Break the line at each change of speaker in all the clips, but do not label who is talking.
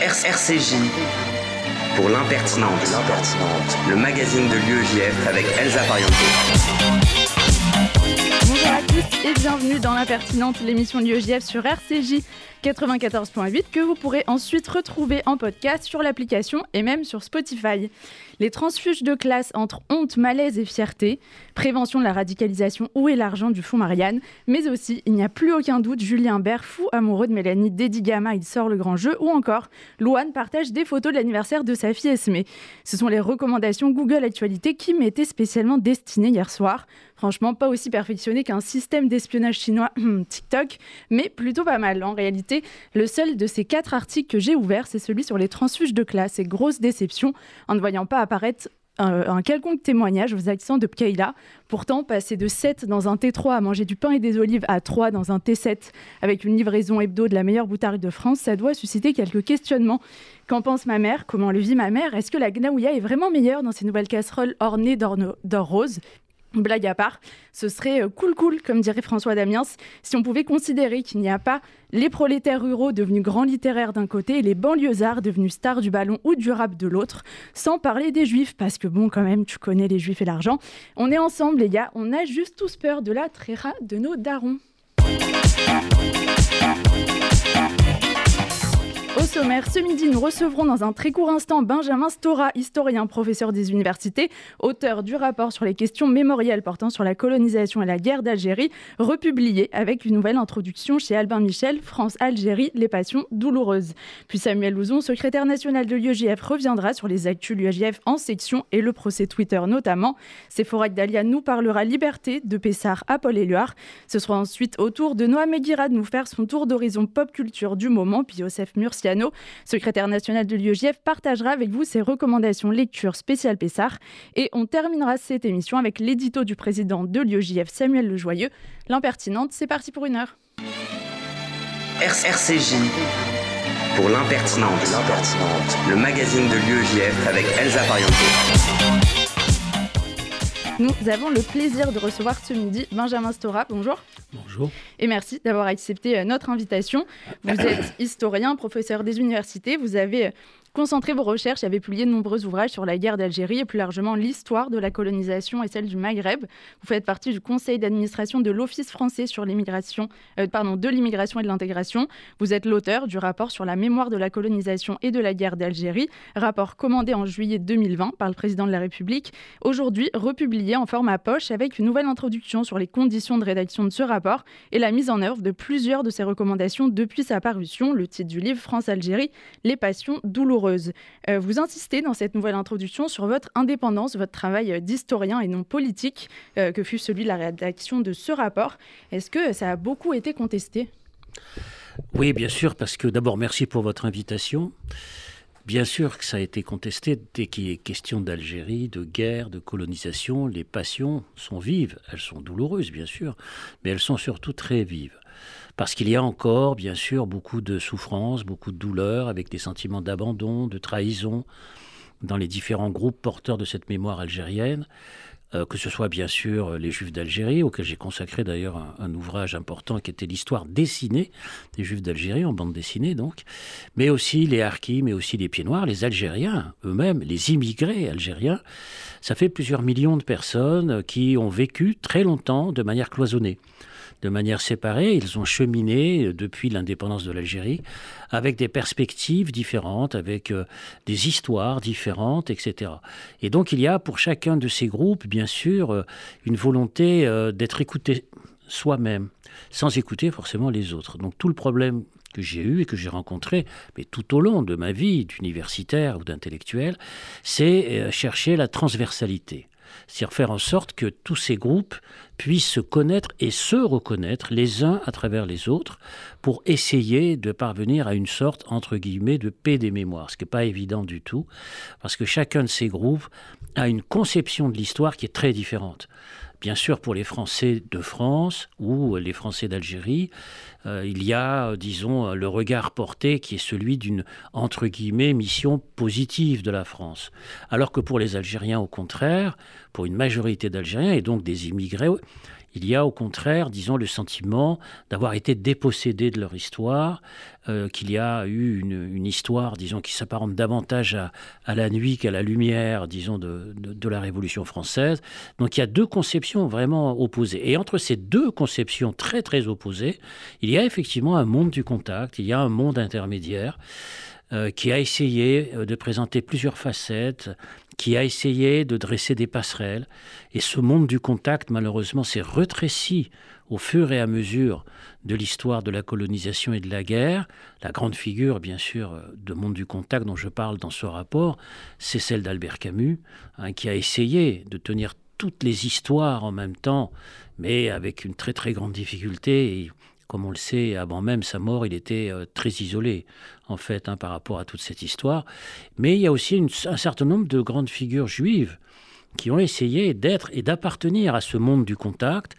RCJ pour l'impertinente, le magazine de l'UEJF avec Elsa Pariente.
Bonjour à tous et bienvenue dans l'impertinente, l'émission de l'UEJF sur RCJ 94.8 que vous pourrez ensuite retrouver en podcast sur l'application et même sur Spotify. Les transfuges de classe entre honte, malaise et fierté, prévention de la radicalisation, où est l'argent du fonds Marianne, mais aussi, il n'y a plus aucun doute, Julien Bert, fou amoureux de Mélanie Dédigama, il sort le grand jeu, ou encore, Louane partage des photos de l'anniversaire de sa fille Esmé. Ce sont les recommandations Google Actualité qui m'étaient spécialement destinées hier soir. Franchement, pas aussi perfectionné qu'un système d'espionnage chinois TikTok, mais plutôt pas mal. En réalité, le seul de ces quatre articles que j'ai ouverts, c'est celui sur les transfuges de classe. Et grosse déception, en ne voyant pas apparaître un, quelconque témoignage aux accents de Pkeila. Pourtant, passer de 7 dans un T3 à manger du pain et des olives à 3 dans un T7 avec une livraison hebdo de la meilleure boutarde de France, ça doit susciter quelques questionnements. Qu'en pense ma mère? Comment le vit ma mère? Est-ce que la gnaouilla est vraiment meilleure dans ces nouvelles casseroles ornées d'or rose? Blague à part, ce serait euh, cool cool, comme dirait François Damiens, si on pouvait considérer qu'il n'y a pas les prolétaires ruraux devenus grands littéraires d'un côté et les banlieusards devenus stars du ballon ou du rap de l'autre, sans parler des juifs, parce que bon, quand même, tu connais les juifs et l'argent. On est ensemble, les gars, on a juste tous peur de la tréra de nos darons. Sommaire, ce midi, nous recevrons dans un très court instant Benjamin Stora, historien, professeur des universités, auteur du rapport sur les questions mémorielles portant sur la colonisation et la guerre d'Algérie, republié avec une nouvelle introduction chez Albin Michel, France-Algérie, les passions douloureuses. Puis Samuel Louzon, secrétaire national de l'UEJF, reviendra sur les actus l'UEJF en section et le procès Twitter notamment. Séphora Dalia nous parlera liberté de Pessard à Paul Éluard. Ce sera ensuite au tour de Noah Meguira de nous faire son tour d'horizon pop culture du moment, puis Joseph Murcia secrétaire national de l'UEJF, partagera avec vous ses recommandations lecture spéciale Pessard. Et on terminera cette émission avec l'édito du président de l'UEJF, Samuel Lejoyeux. L'impertinente, c'est parti pour une heure.
RCJ pour l'impertinente, le magazine de l'UEJF avec Elsa Pariente.
Nous avons le plaisir de recevoir ce midi Benjamin Stora. Bonjour.
Bonjour.
Et merci d'avoir accepté euh, notre invitation. Vous êtes historien, professeur des universités. Vous avez concentré vos recherches et avez publié de nombreux ouvrages sur la guerre d'Algérie et plus largement l'histoire de la colonisation et celle du Maghreb. Vous faites partie du conseil d'administration de l'Office français sur l'immigration, euh, pardon, de l'immigration et de l'intégration. Vous êtes l'auteur du rapport sur la mémoire de la colonisation et de la guerre d'Algérie, rapport commandé en juillet 2020 par le président de la République, aujourd'hui republié en format poche avec une nouvelle introduction sur les conditions de rédaction de ce rapport et la mise en œuvre de plusieurs de ses recommandations depuis sa parution, le titre du livre France-Algérie, Les passions douloureuses euh, vous insistez dans cette nouvelle introduction sur votre indépendance, votre travail d'historien et non politique, euh, que fut celui de la rédaction de ce rapport. Est-ce que ça a beaucoup été contesté?
Oui, bien sûr, parce que d'abord, merci pour votre invitation. Bien sûr que ça a été contesté dès qu'il est question d'Algérie, de guerre, de colonisation. Les passions sont vives, elles sont douloureuses bien sûr, mais elles sont surtout très vives parce qu'il y a encore, bien sûr, beaucoup de souffrances, beaucoup de douleurs, avec des sentiments d'abandon, de trahison dans les différents groupes porteurs de cette mémoire algérienne. Euh, que ce soit bien sûr les Juifs d'Algérie, auxquels j'ai consacré d'ailleurs un, ouvrage important qui était l'histoire dessinée des Juifs d'Algérie, en bande dessinée donc, mais aussi les Harkis, mais aussi les Pieds Noirs, les Algériens eux-mêmes, les immigrés algériens. Ça fait plusieurs millions de personnes qui ont vécu très longtemps de manière cloisonnée de manière séparée. Ils ont cheminé depuis l'indépendance de l'Algérie avec des perspectives différentes, avec euh, des histoires différentes, etc. Et donc il y a pour chacun de ces groupes, bien sûr, euh, une volonté euh, d'être écouté soi-même, sans écouter forcément les autres. Donc tout le problème que j'ai eu et que j'ai rencontré, mais tout au long de ma vie d'universitaire ou d'intellectuel, c'est chercher la transversalité c'est-à-dire faire en sorte que tous ces groupes puissent se connaître et se reconnaître les uns à travers les autres pour essayer de parvenir à une sorte, entre guillemets, de paix des mémoires, ce qui n'est pas évident du tout, parce que chacun de ces groupes a une conception de l'histoire qui est très différente. Bien sûr, pour les Français de France ou les Français d'Algérie, euh, il y a, disons, le regard porté qui est celui d'une, entre guillemets, mission positive de la France. Alors que pour les Algériens, au contraire, pour une majorité d'Algériens et donc des immigrés, Il y a au contraire, disons, le sentiment d'avoir été dépossédés de leur histoire, euh, qu'il y a eu une, histoire, disons, qui s'apparente davantage à, la nuit qu'à la lumière, disons, de, de, la Révolution française. Donc il y a deux conceptions vraiment opposées. Et entre ces deux conceptions très très opposées, il y a effectivement un monde du contact, il y a un monde intermédiaire. Euh, qui a essayé euh, de présenter plusieurs facettes, qui a essayé de dresser des passerelles. Et ce monde du contact, malheureusement, s'est retréci au fur et à mesure de l'histoire de la colonisation et de la guerre. La grande figure, bien sûr, de monde du contact dont je parle dans ce rapport, c'est celle d'Albert Camus, hein, qui a essayé de tenir toutes les histoires en même temps, mais avec une très très grande difficulté. Comme on le sait, avant même sa mort, il était euh, très isolé, en fait, hein, par rapport à toute cette histoire. Mais il y a aussi un certain nombre de grandes figures juives qui ont essayé d'être et d'appartenir à ce monde du contact,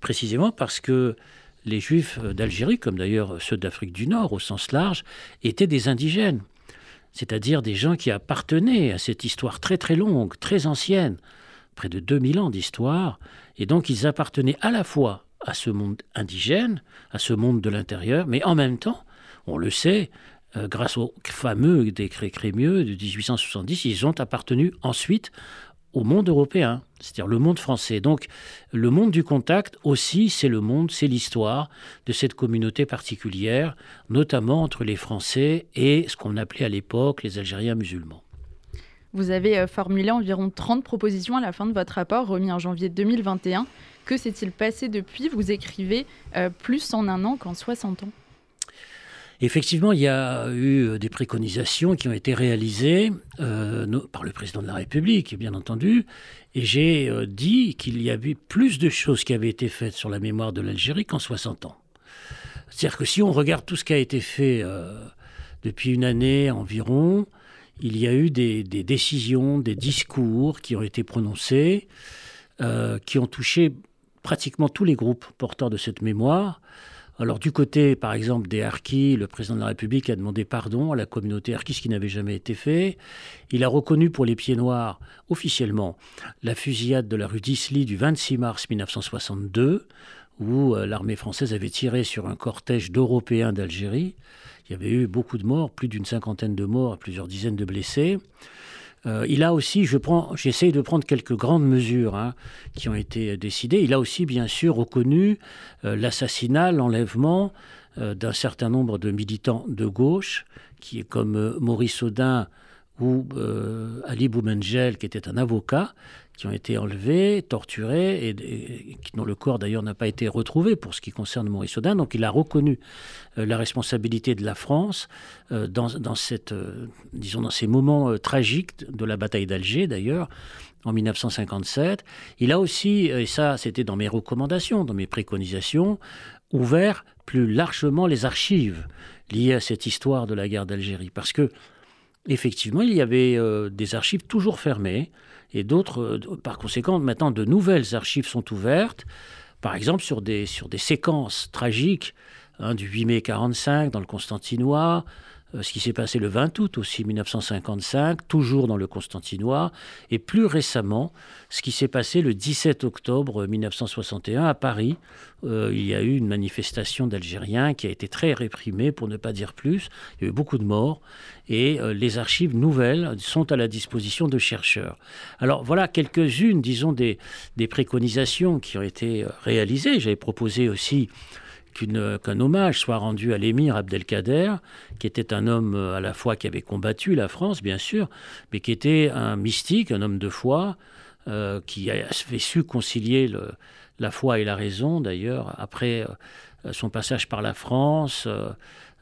précisément parce que les juifs d'Algérie, comme d'ailleurs ceux d'Afrique du Nord au sens large, étaient des indigènes, c'est-à-dire des gens qui appartenaient à cette histoire très très longue, très ancienne, près de 2000 ans d'histoire, et donc ils appartenaient à la fois à ce monde indigène, à ce monde de l'intérieur, mais en même temps, on le sait, euh, grâce au fameux décret Crémieux de 1870, ils ont appartenu ensuite au monde européen, c'est-à-dire le monde français. Donc le monde du contact aussi, c'est le monde, c'est l'histoire de cette communauté particulière, notamment entre les Français et ce qu'on appelait à l'époque les Algériens musulmans.
Vous avez euh, formulé environ 30 propositions à la fin de votre rapport remis en janvier 2021 que s'est-il passé depuis? Vous écrivez euh, plus en un an qu'en 60 ans.
Effectivement, il y a eu euh, des préconisations qui ont été réalisées euh, par le président de la République, bien entendu, et j'ai dit qu'il y avait plus de choses qui avaient été faites sur la mémoire de l'Algérie qu'en 60 ans. C'est-à-dire que si on regarde tout ce qui a été fait depuis une année environ, il y a eu des décisions, des discours qui ont été prononcés, qui ont touché pratiquement tous les groupes porteurs de cette mémoire. Alors du côté, par exemple, des Harkis, le président de la République a demandé pardon à la communauté Harkis, ce qui n'avait jamais été fait. Il a reconnu pour les Pieds Noirs, officiellement, la fusillade de la rue d'Isly du 26 mars 1962, où euh, l'armée française avait tiré sur un cortège d'Européens d'Algérie. Il y avait eu beaucoup de morts, plus d'une cinquantaine de morts et plusieurs dizaines de blessés. Euh, il a aussi, je prends, j'essaye de prendre quelques grandes mesures hein, qui ont été décidées. Il a aussi, bien sûr, reconnu euh, l'assassinat, l'enlèvement euh, d'un certain nombre de militants de gauche, qui est comme Maurice Audin ou Ali Boumengel, qui était un avocat, qui ont été enlevés, torturés, et, dont le corps d'ailleurs n'a pas été retrouvé pour ce qui concerne Maurice Audin. Donc il a reconnu euh, la responsabilité de la France euh, dans, euh, dans ces moments tragiques de la bataille d'Alger d'ailleurs, en 1957. Il a aussi, et ça c'était dans mes recommandations, dans mes préconisations, ouvert plus largement les archives liées à cette histoire de la guerre d'Algérie. Parce que, effectivement, il y avait des archives toujours fermées et d'autres, euh, par conséquent, maintenant de nouvelles archives sont ouvertes, par exemple sur des, sur des séquences tragiques hein, du 8 mai 45 dans le Constantinois, ce qui s'est passé le 20 août aussi 1955, toujours dans le Constantinois, et plus récemment, ce qui s'est passé le 17 octobre 1961 à Paris. Euh, il y a eu une manifestation d'Algériens qui a été très réprimée, pour ne pas dire plus. Il y a eu beaucoup de morts, et euh, les archives nouvelles sont à la disposition de chercheurs. Alors voilà quelques-unes, disons, des, des préconisations qui ont été réalisées. J'avais proposé aussi qu'un hommage soit rendu à l'émir Abdelkader, qui était un homme euh, à la fois qui avait combattu la France, bien sûr, mais qui était un mystique, un homme de foi, euh, qui avait su concilier la foi et la raison, d'ailleurs, après euh, son passage par la France.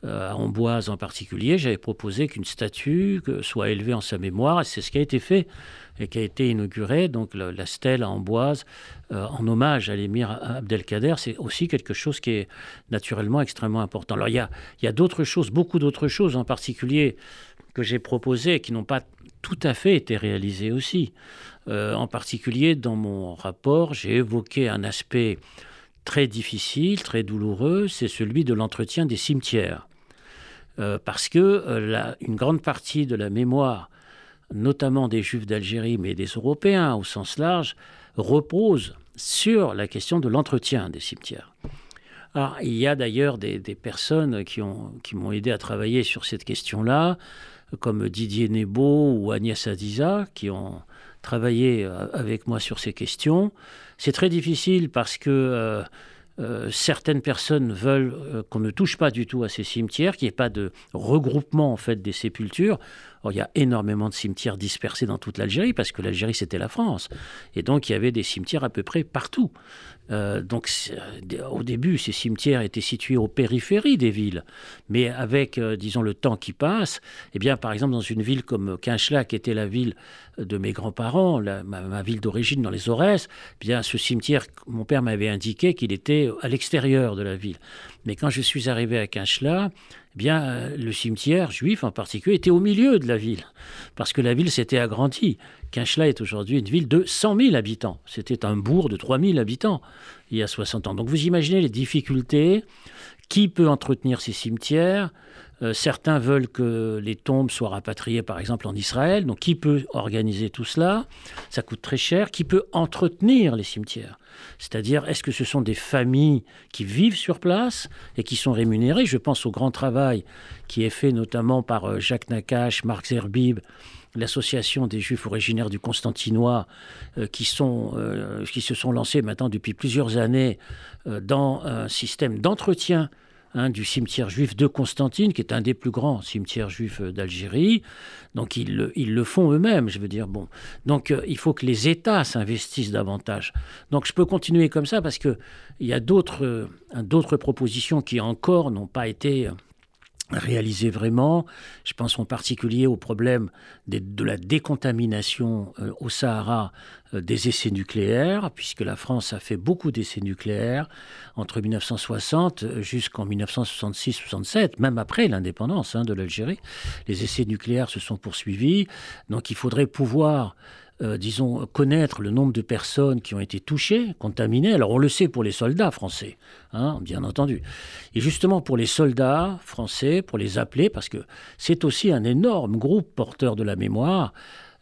À Amboise en particulier, j'avais proposé qu'une statue soit élevée en sa mémoire, et c'est ce qui a été fait et qui a été inaugurée, donc la, stèle à Amboise, euh, en hommage à l'émir Abdelkader, c'est aussi quelque chose qui est naturellement extrêmement important. Alors il y a, d'autres choses, beaucoup d'autres choses en particulier que j'ai proposées qui n'ont pas tout à fait été réalisées aussi. Euh, en particulier, dans mon rapport, j'ai évoqué un aspect très difficile, très douloureux, c'est celui de l'entretien des cimetières. Euh, parce que une grande partie de la mémoire notamment des Juifs d'Algérie, mais des Européens au sens large, repose sur la question de l'entretien des cimetières. Alors, il y a d'ailleurs des, personnes qui, ont, qui m'ont aidé à travailler sur cette question-là, comme Didier Nebo ou Agnès Adiza, qui ont travaillé euh, avec moi sur ces questions. C'est très difficile parce que euh, euh, certaines personnes veulent qu'on ne touche pas du tout à ces cimetières, qu'il n'y ait pas de regroupement en fait des sépultures il y a énormément de cimetières dispersés dans toute l'Algérie, parce que l'Algérie, c'était la France. Et donc, il y avait des cimetières à peu près partout. Euh, donc, euh, au début, ces cimetières étaient situés aux périphéries des villes. Mais avec, euh, disons, le temps qui passe, eh bien, par exemple, dans une ville comme Quinchla, qui était la ville de mes grands-parents, ma, ville d'origine dans les Aurès, eh bien, ce cimetière, mon père m'avait indiqué qu'il était à l'extérieur de la ville. Mais quand je suis arrivé à Quinchla, eh bien, euh, le cimetière juif en particulier était au milieu de la ville, parce que la ville s'était agrandie. Quinchla est aujourd'hui une ville de 100 000 habitants. C'était un bourg de 3 000 habitants il y a 60 ans. Donc vous imaginez les difficultés. Qui peut entretenir ces cimetières? Euh, certains veulent que les tombes soient rapatriées, par exemple, en Israël. Donc, qui peut organiser tout cela? Ça coûte très cher. Qui peut entretenir les cimetières? C'est-à-dire, est-ce que ce sont des familles qui vivent sur place et qui sont rémunérées? Je pense au grand travail qui est fait notamment par euh, Jacques Nakache, Marc Zerbib, l'association des Juifs originaires du Constantinois, euh, qui, sont, qui se sont lancés maintenant depuis plusieurs années dans un système d'entretien Hein, du cimetière juif de Constantine, qui est un des plus grands cimetières juifs euh, d'Algérie. Donc ils, le font eux-mêmes, je veux dire. Bon, donc euh, il faut que les États s'investissent davantage. Donc je peux continuer comme ça parce que il y a d'autres euh, d'autres propositions qui encore n'ont pas été réaliser vraiment. Je pense en particulier au problème de la décontamination euh, au Sahara euh, des essais nucléaires, puisque la France a fait beaucoup d'essais nucléaires entre 1960 jusqu'en 1966-67, même après l'indépendance hein, de l'Algérie. Les essais nucléaires se sont poursuivis, donc il faudrait pouvoir euh, disons, connaître le nombre de personnes qui ont été touchées, contaminées. Alors on le sait pour les soldats français, hein, bien entendu. Et justement pour les soldats français, pour les appeler, parce que c'est aussi un énorme groupe porteur de la mémoire,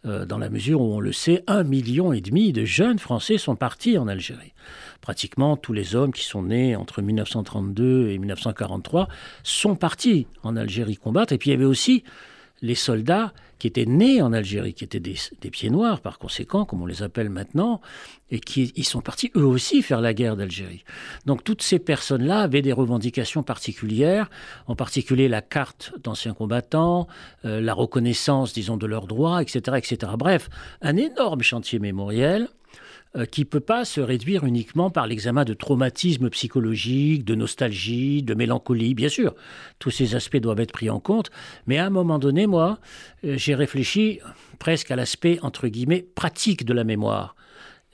euh, dans la mesure où on le sait, un million et demi de jeunes Français sont partis en Algérie. Pratiquement tous les hommes qui sont nés entre 1932 et 1943 sont partis en Algérie combattre. Et puis il y avait aussi les soldats qui étaient nés en Algérie, qui étaient des, pieds noirs par conséquent, comme on les appelle maintenant, et qui ils sont partis eux aussi faire la guerre d'Algérie. Donc toutes ces personnes-là avaient des revendications particulières, en particulier la carte d'anciens combattants, euh, la reconnaissance, disons, de leurs droits, etc., etc. Bref, un énorme chantier mémoriel qui ne peut pas se réduire uniquement par l'examen de traumatisme psychologique, de nostalgie, de mélancolie. Bien sûr, tous ces aspects doivent être pris en compte, mais à un moment donné, moi, euh, j'ai réfléchi presque à l'aspect, entre guillemets, pratique de la mémoire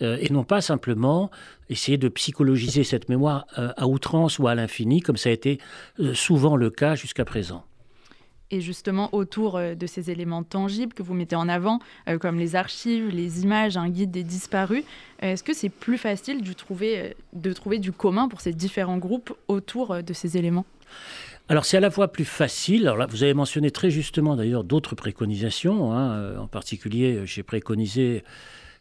euh, et non pas simplement essayer de psychologiser cette mémoire à outrance ou à l'infini, comme ça a été souvent le cas jusqu'à présent
et justement autour euh, de ces éléments tangibles que vous mettez en avant, euh, comme les archives, les images, un guide des disparus, euh, est-ce que c'est plus facile de trouver, de trouver du commun pour ces différents groupes autour de ces éléments?
Alors c'est à la fois plus facile, alors là vous avez mentionné très justement d'ailleurs d'autres préconisations, hein, en particulier j'ai préconisé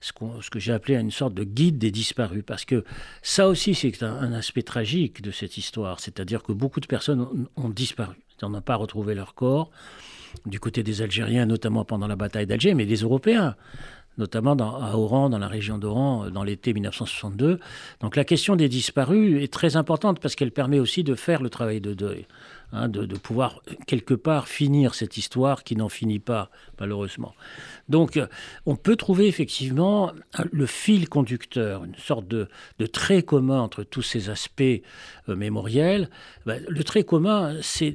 ce, que j'ai appelé une sorte de guide des disparus, parce que ça aussi c'est un, aspect tragique de cette histoire, c'est-à-dire que beaucoup de personnes ont disparu. On n'a pas retrouvé leur corps du côté des Algériens, notamment pendant la bataille d'Alger, mais des Européens notamment à Oran, dans la région d'Oran, euh, dans l'été 1962. Donc la question des disparus est très importante parce qu'elle permet aussi de faire le travail de deuil. Hein, de, pouvoir quelque part finir cette histoire qui n'en finit pas, malheureusement. Donc, euh, on peut trouver effectivement le fil conducteur, une sorte de, trait commun entre tous ces aspects euh, mémoriels. Ben, le trait commun, c'est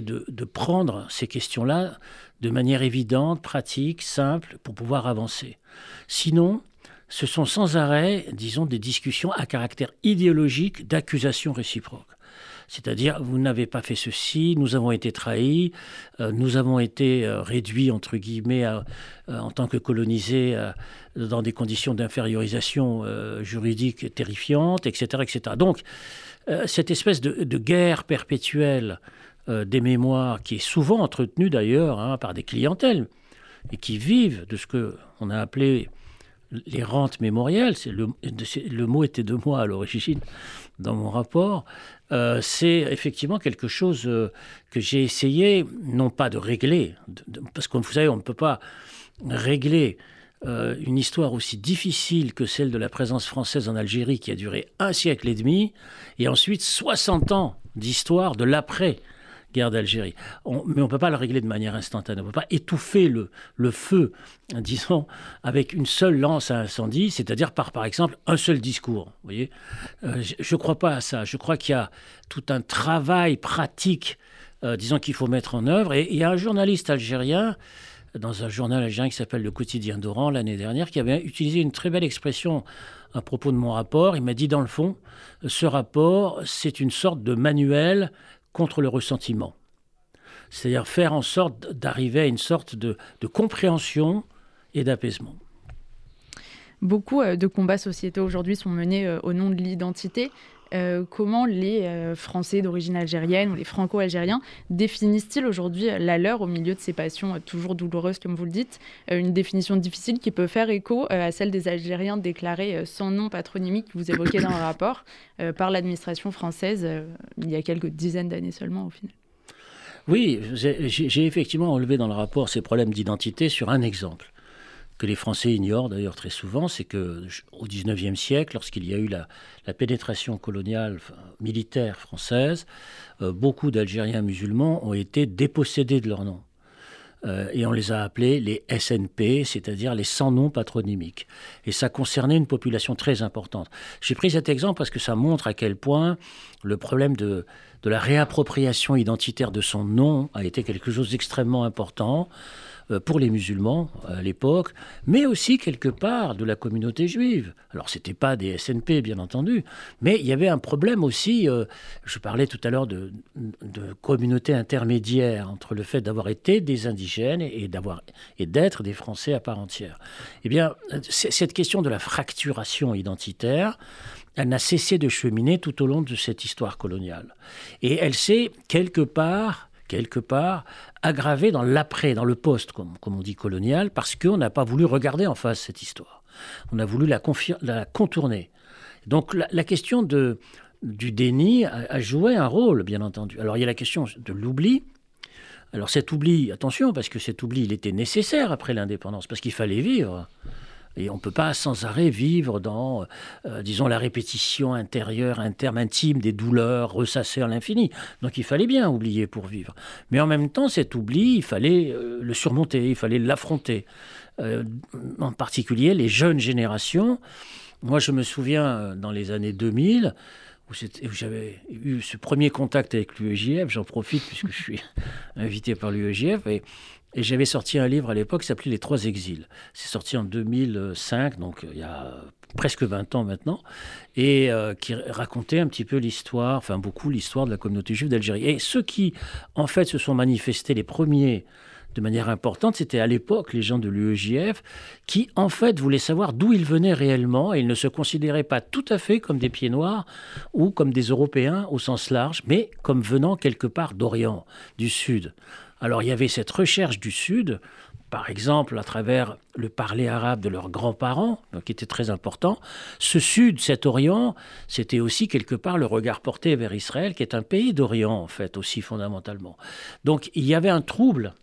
de, de prendre ces questions-là de manière évidente, pratique, simple, pour pouvoir avancer. Sinon, ce sont sans arrêt, disons, des discussions à caractère idéologique d'accusation réciproque. C'est-à-dire, vous n'avez pas fait ceci, nous avons été trahis, euh, nous avons été euh, réduits, entre guillemets, euh, en tant que colonisés, dans des conditions d'infériorisation juridique terrifiantes, etc., etc. Donc, cette espèce de, guerre perpétuelle des mémoires, qui est souvent entretenue d'ailleurs hein, par des clientèles, et qui vivent de ce qu'on a appelé les rentes mémorielles, le, le, mot était de moi à l'origine dans mon rapport, euh, c'est effectivement quelque chose euh, que j'ai essayé, non pas de régler, parce que vous savez, on ne peut pas régler euh, une histoire aussi difficile que celle de la présence française en Algérie qui a duré un siècle et demi, et ensuite 60 ans d'histoire de l'après guerre d'Algérie. mais on ne peut pas le régler de manière instantanée. On ne peut pas étouffer le, feu, disons, avec une seule lance à incendie, c'est-à-dire par, par exemple, un seul discours. Vous voyez euh, Je ne crois pas à ça. Je crois qu'il y a tout un travail pratique, euh, disons, qu'il faut mettre en œuvre. Et il y a un journaliste algérien dans un journal algérien qui s'appelle Le Quotidien d'Oran l'année dernière, qui avait utilisé une très belle expression à propos de mon rapport. Il m'a dit, dans le fond, ce rapport, c'est une sorte de manuel contre le ressentiment. C'est-à-dire faire en sorte d'arriver à une sorte de, compréhension et d'apaisement.
Beaucoup euh, de combats sociétaux aujourd'hui sont menés euh, au nom de l'identité. Euh, comment les Français d'origine algérienne ou les Franco-algériens définissent-ils aujourd'hui la leur au milieu de ces passions toujours douloureuses, comme vous le dites Une définition difficile qui peut faire écho à celle des Algériens déclarés sans nom patronymique que vous évoquez dans le rapport par l'administration française il y a quelques dizaines d'années seulement au final.
Oui, j'ai effectivement enlevé dans le rapport ces problèmes d'identité sur un exemple que les Français ignorent d'ailleurs très souvent, c'est que au XIXe siècle, lorsqu'il y a eu la, pénétration coloniale militaire française, euh, beaucoup d'Algériens musulmans ont été dépossédés de leur nom. Euh, et on les a appelés les SNP, c'est-à-dire les sans noms patronymiques. Et ça concernait une population très importante. J'ai pris cet exemple parce que ça montre à quel point le problème de, de la réappropriation identitaire de son nom a été quelque chose d'extrêmement important. Euh, pour les musulmans à l'époque, mais aussi quelque part de la communauté juive. Alors ce pas des SNP bien entendu, mais il y avait un problème aussi, euh, je parlais tout à l'heure de, de, communauté intermédiaire entre le fait d'avoir été des indigènes et, d'avoir, et d'être des Français à part entière. Eh bien, cette question de la fracturation identitaire, elle n'a cessé de cheminer tout au long de cette histoire coloniale. Et elle s'est quelque part quelque part, aggravé dans l'après, dans le post, comme, on dit colonial, parce qu'on n'a pas voulu regarder en face cette histoire. On a voulu la, contourner. Donc la, question du déni a, joué un rôle, bien entendu. Alors il y a la question de l'oubli. Alors cet oubli, attention, parce que cet oubli, il était nécessaire après l'indépendance, parce qu'il fallait vivre. Et on ne peut pas sans arrêt vivre dans, euh, disons, la répétition intérieure, interne, intime des douleurs ressassées à l'infini. Donc il fallait bien oublier pour vivre. Mais en même temps, cet oubli, il fallait euh, le surmonter, il fallait l'affronter. Euh, en particulier, les jeunes générations. Moi, je me souviens, dans les années 2000, où, j'avais eu ce premier contact avec l'UEJF, j'en profite puisque je suis invité par l'UEJF, et et j'avais sorti un livre à l'époque qui s'appelait Les Trois Exils. C'est sorti en 2005, donc euh, il y a presque 20 ans maintenant, et euh, qui racontait un petit peu l'histoire, enfin beaucoup l'histoire de la communauté juive d'Algérie. Et ceux qui, en fait, se sont manifestés les premiers de manière importante, c'était à l'époque les gens de l'UEJF qui, en fait, voulaient savoir d'où ils venaient réellement et ils ne se considéraient pas tout à fait comme des pieds noirs ou comme des Européens au sens large, mais comme venant quelque part d'Orient, du Sud. Alors il y avait cette recherche du Sud, par exemple à travers le parler arabe de leurs grands-parents, qui était très important. Ce Sud, cet Orient, c'était aussi quelque part le regard porté vers Israël, qui est un pays d'Orient en fait aussi fondamentalement. Donc il y avait un trouble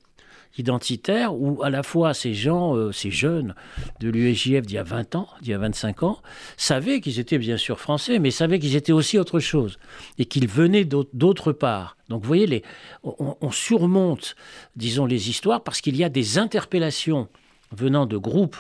identitaire où à la fois ces gens, euh, ces jeunes de l'UEJF d'il y a 20 ans, d'il y a 25 ans, savaient qu'ils étaient bien sûr français, mais savaient qu'ils étaient aussi autre chose et qu'ils venaient d'autre part. Donc vous voyez, les, on, surmonte, disons, les histoires parce qu'il y a des interpellations venant de groupes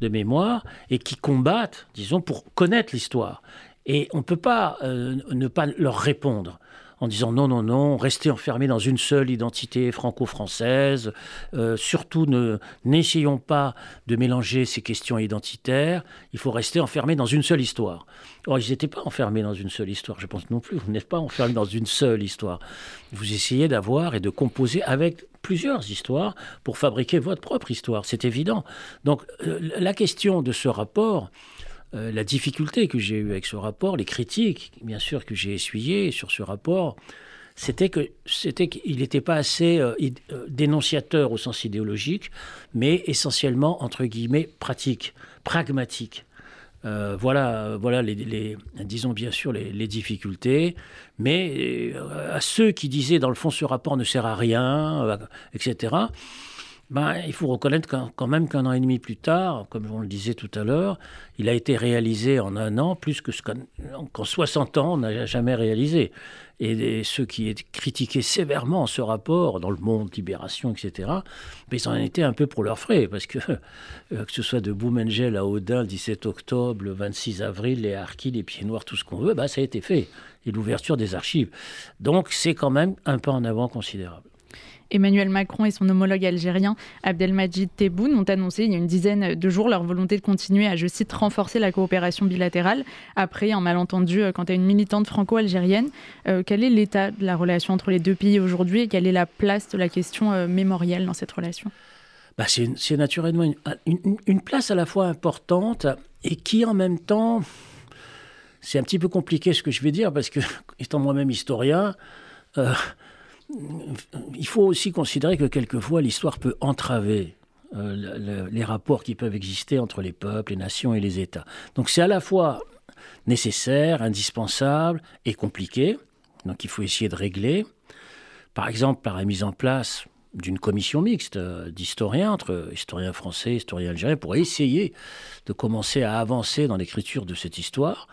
de mémoire et qui combattent, disons, pour connaître l'histoire. Et on ne peut pas euh, ne pas leur répondre en disant non, non, non, restez enfermés dans une seule identité franco-française, euh, surtout ne, n'essayons pas de mélanger ces questions identitaires, il faut rester enfermés dans une seule histoire. Or, ils n'étaient pas enfermés dans une seule histoire, je pense non plus, vous n'êtes pas enfermés dans une seule histoire. Vous essayez d'avoir et de composer avec plusieurs histoires pour fabriquer votre propre histoire, c'est évident. Donc, euh, la question de ce rapport, euh, la difficulté que j'ai eue avec ce rapport, les critiques, bien sûr, que j'ai essuyées sur ce rapport, c'était que c'était qu'il n'était pas assez euh, dénonciateur au sens idéologique, mais essentiellement entre guillemets pratique, pragmatique. voilà, voilà les, disons bien sûr les, difficultés, mais à ceux qui disaient dans le fond ce rapport ne sert à rien, etc. Ben, il faut reconnaître quand même qu'un an et demi plus tard, comme on le disait tout à l'heure, il a été réalisé en un an plus que ce qu'en 60 ans on n'a jamais réalisé. Et, ceux qui critiquaient sévèrement ce rapport dans le monde, Libération, etc., ben, ils en étaient un peu pour leurs frais, parce que euh, que ce soit de Boumengel à Audin le 17 octobre, le 26 avril, les harkis, les pieds noirs, tout ce qu'on veut, ben, ça a été fait. Et l'ouverture des archives. Donc c'est quand même un pas en avant considérable.
Emmanuel Macron et son homologue algérien Abdelmajid Tebboune ont annoncé il y a une dizaine de jours leur volonté de continuer à, je cite, renforcer la coopération bilatérale après un malentendu euh, quant à une militante franco-algérienne. Euh, quel est l'état de la relation entre les deux pays aujourd'hui et quelle est la place de la question euh, mémorielle dans cette relation?
Bah c'est naturellement une, place à la fois importante et qui en même temps, c'est un petit peu compliqué ce que je vais dire parce que étant moi-même historien, il faut aussi considérer que quelquefois l'histoire peut entraver euh, les rapports qui peuvent exister entre les peuples, les nations et les États. Donc c'est à la fois nécessaire, indispensable et compliqué. Donc il faut essayer de régler. Par exemple, par la mise en place d'une commission mixte euh, d'historiens, entre historiens français, historiens algériens, pour essayer de commencer à avancer dans l'écriture de cette histoire,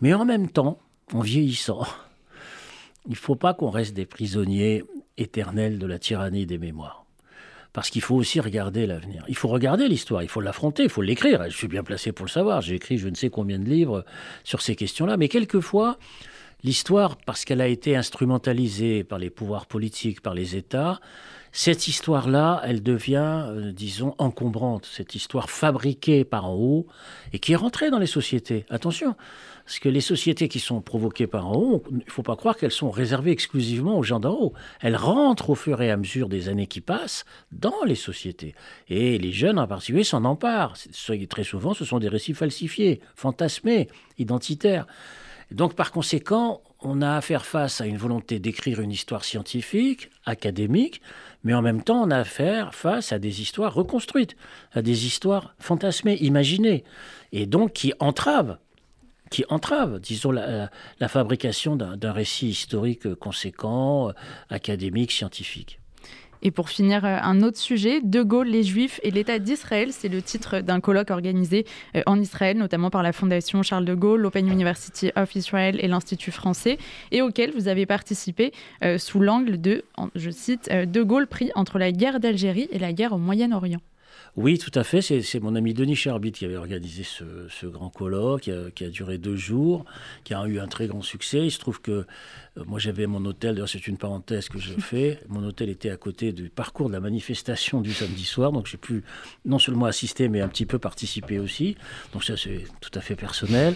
mais en même temps, en vieillissant, il ne faut pas qu'on reste des prisonniers éternels de la tyrannie des mémoires. Parce qu'il faut aussi regarder l'avenir. Il faut regarder l'histoire, il faut l'affronter, il faut l'écrire. Je suis bien placé pour le savoir. J'ai écrit je ne sais combien de livres sur ces questions-là. Mais quelquefois, l'histoire, parce qu'elle a été instrumentalisée par les pouvoirs politiques, par les États, cette histoire-là, elle devient, euh, disons, encombrante. Cette histoire fabriquée par en haut et qui est rentrée dans les sociétés. Attention, parce que les sociétés qui sont provoquées par en haut, il ne faut pas croire qu'elles sont réservées exclusivement aux gens d'en haut. Elles rentrent au fur et à mesure des années qui passent dans les sociétés. Et les jeunes en particulier s'en emparent. Très souvent, ce sont des récits falsifiés, fantasmés, identitaires. Donc par conséquent, on a à faire face à une volonté d'écrire une histoire scientifique, académique, mais en même temps, on a à face à des histoires reconstruites, à des histoires fantasmées, imaginées, et donc qui entravent qui entrave, disons, la, fabrication d'un récit historique conséquent, académique, scientifique.
Et pour finir, euh, un autre sujet, De Gaulle, les Juifs et l'État d'Israël, c'est le titre d'un colloque organisé euh, en Israël, notamment par la Fondation Charles de Gaulle, l'Open University of Israel et l'Institut français, et auquel vous avez participé euh, sous l'angle de, je cite, De Gaulle pris entre la guerre d'Algérie et la guerre au Moyen-Orient.
Oui, tout à fait. C'est mon ami Denis Charbit qui avait organisé ce, grand colloque qui a, duré deux jours, qui a eu un très grand succès. Il se trouve que euh, moi j'avais mon hôtel, d'ailleurs c'est une parenthèse que je fais, mon hôtel était à côté du parcours de la manifestation du samedi soir, donc j'ai pu non seulement assister mais un petit peu participer aussi. Donc ça c'est tout à fait personnel.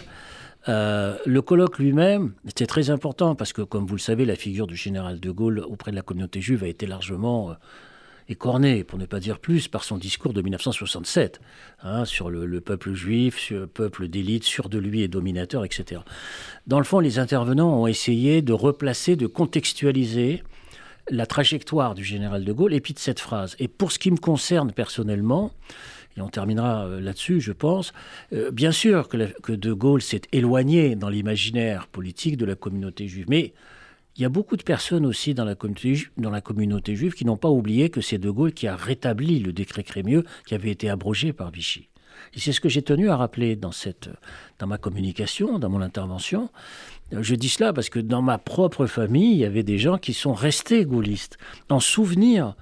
Euh, le colloque lui-même était très important parce que, comme vous le savez, la figure du général de Gaulle auprès de la communauté juive a été largement euh, écorné, pour ne pas dire plus, par son discours de 1967, hein, sur le, peuple juif, sur le peuple d'élite, sûr de lui et dominateur, etc. Dans le fond, les intervenants ont essayé de replacer, de contextualiser la trajectoire du général de Gaulle et puis de cette phrase. Et pour ce qui me concerne personnellement, et on terminera euh, là-dessus, je pense. Euh, bien sûr que, De Gaulle s'est éloigné dans l'imaginaire politique de la communauté juive, mais il y a beaucoup de personnes aussi dans la communauté, juive qui n'ont pas oublié que c'est De Gaulle qui a rétabli le décret Crémieux qui avait été abrogé par Vichy. Et c'est ce que j'ai tenu à rappeler dans, ma communication, dans mon intervention. Je dis cela parce que dans ma propre famille, il y avait des gens qui sont restés gaullistes, en souvenir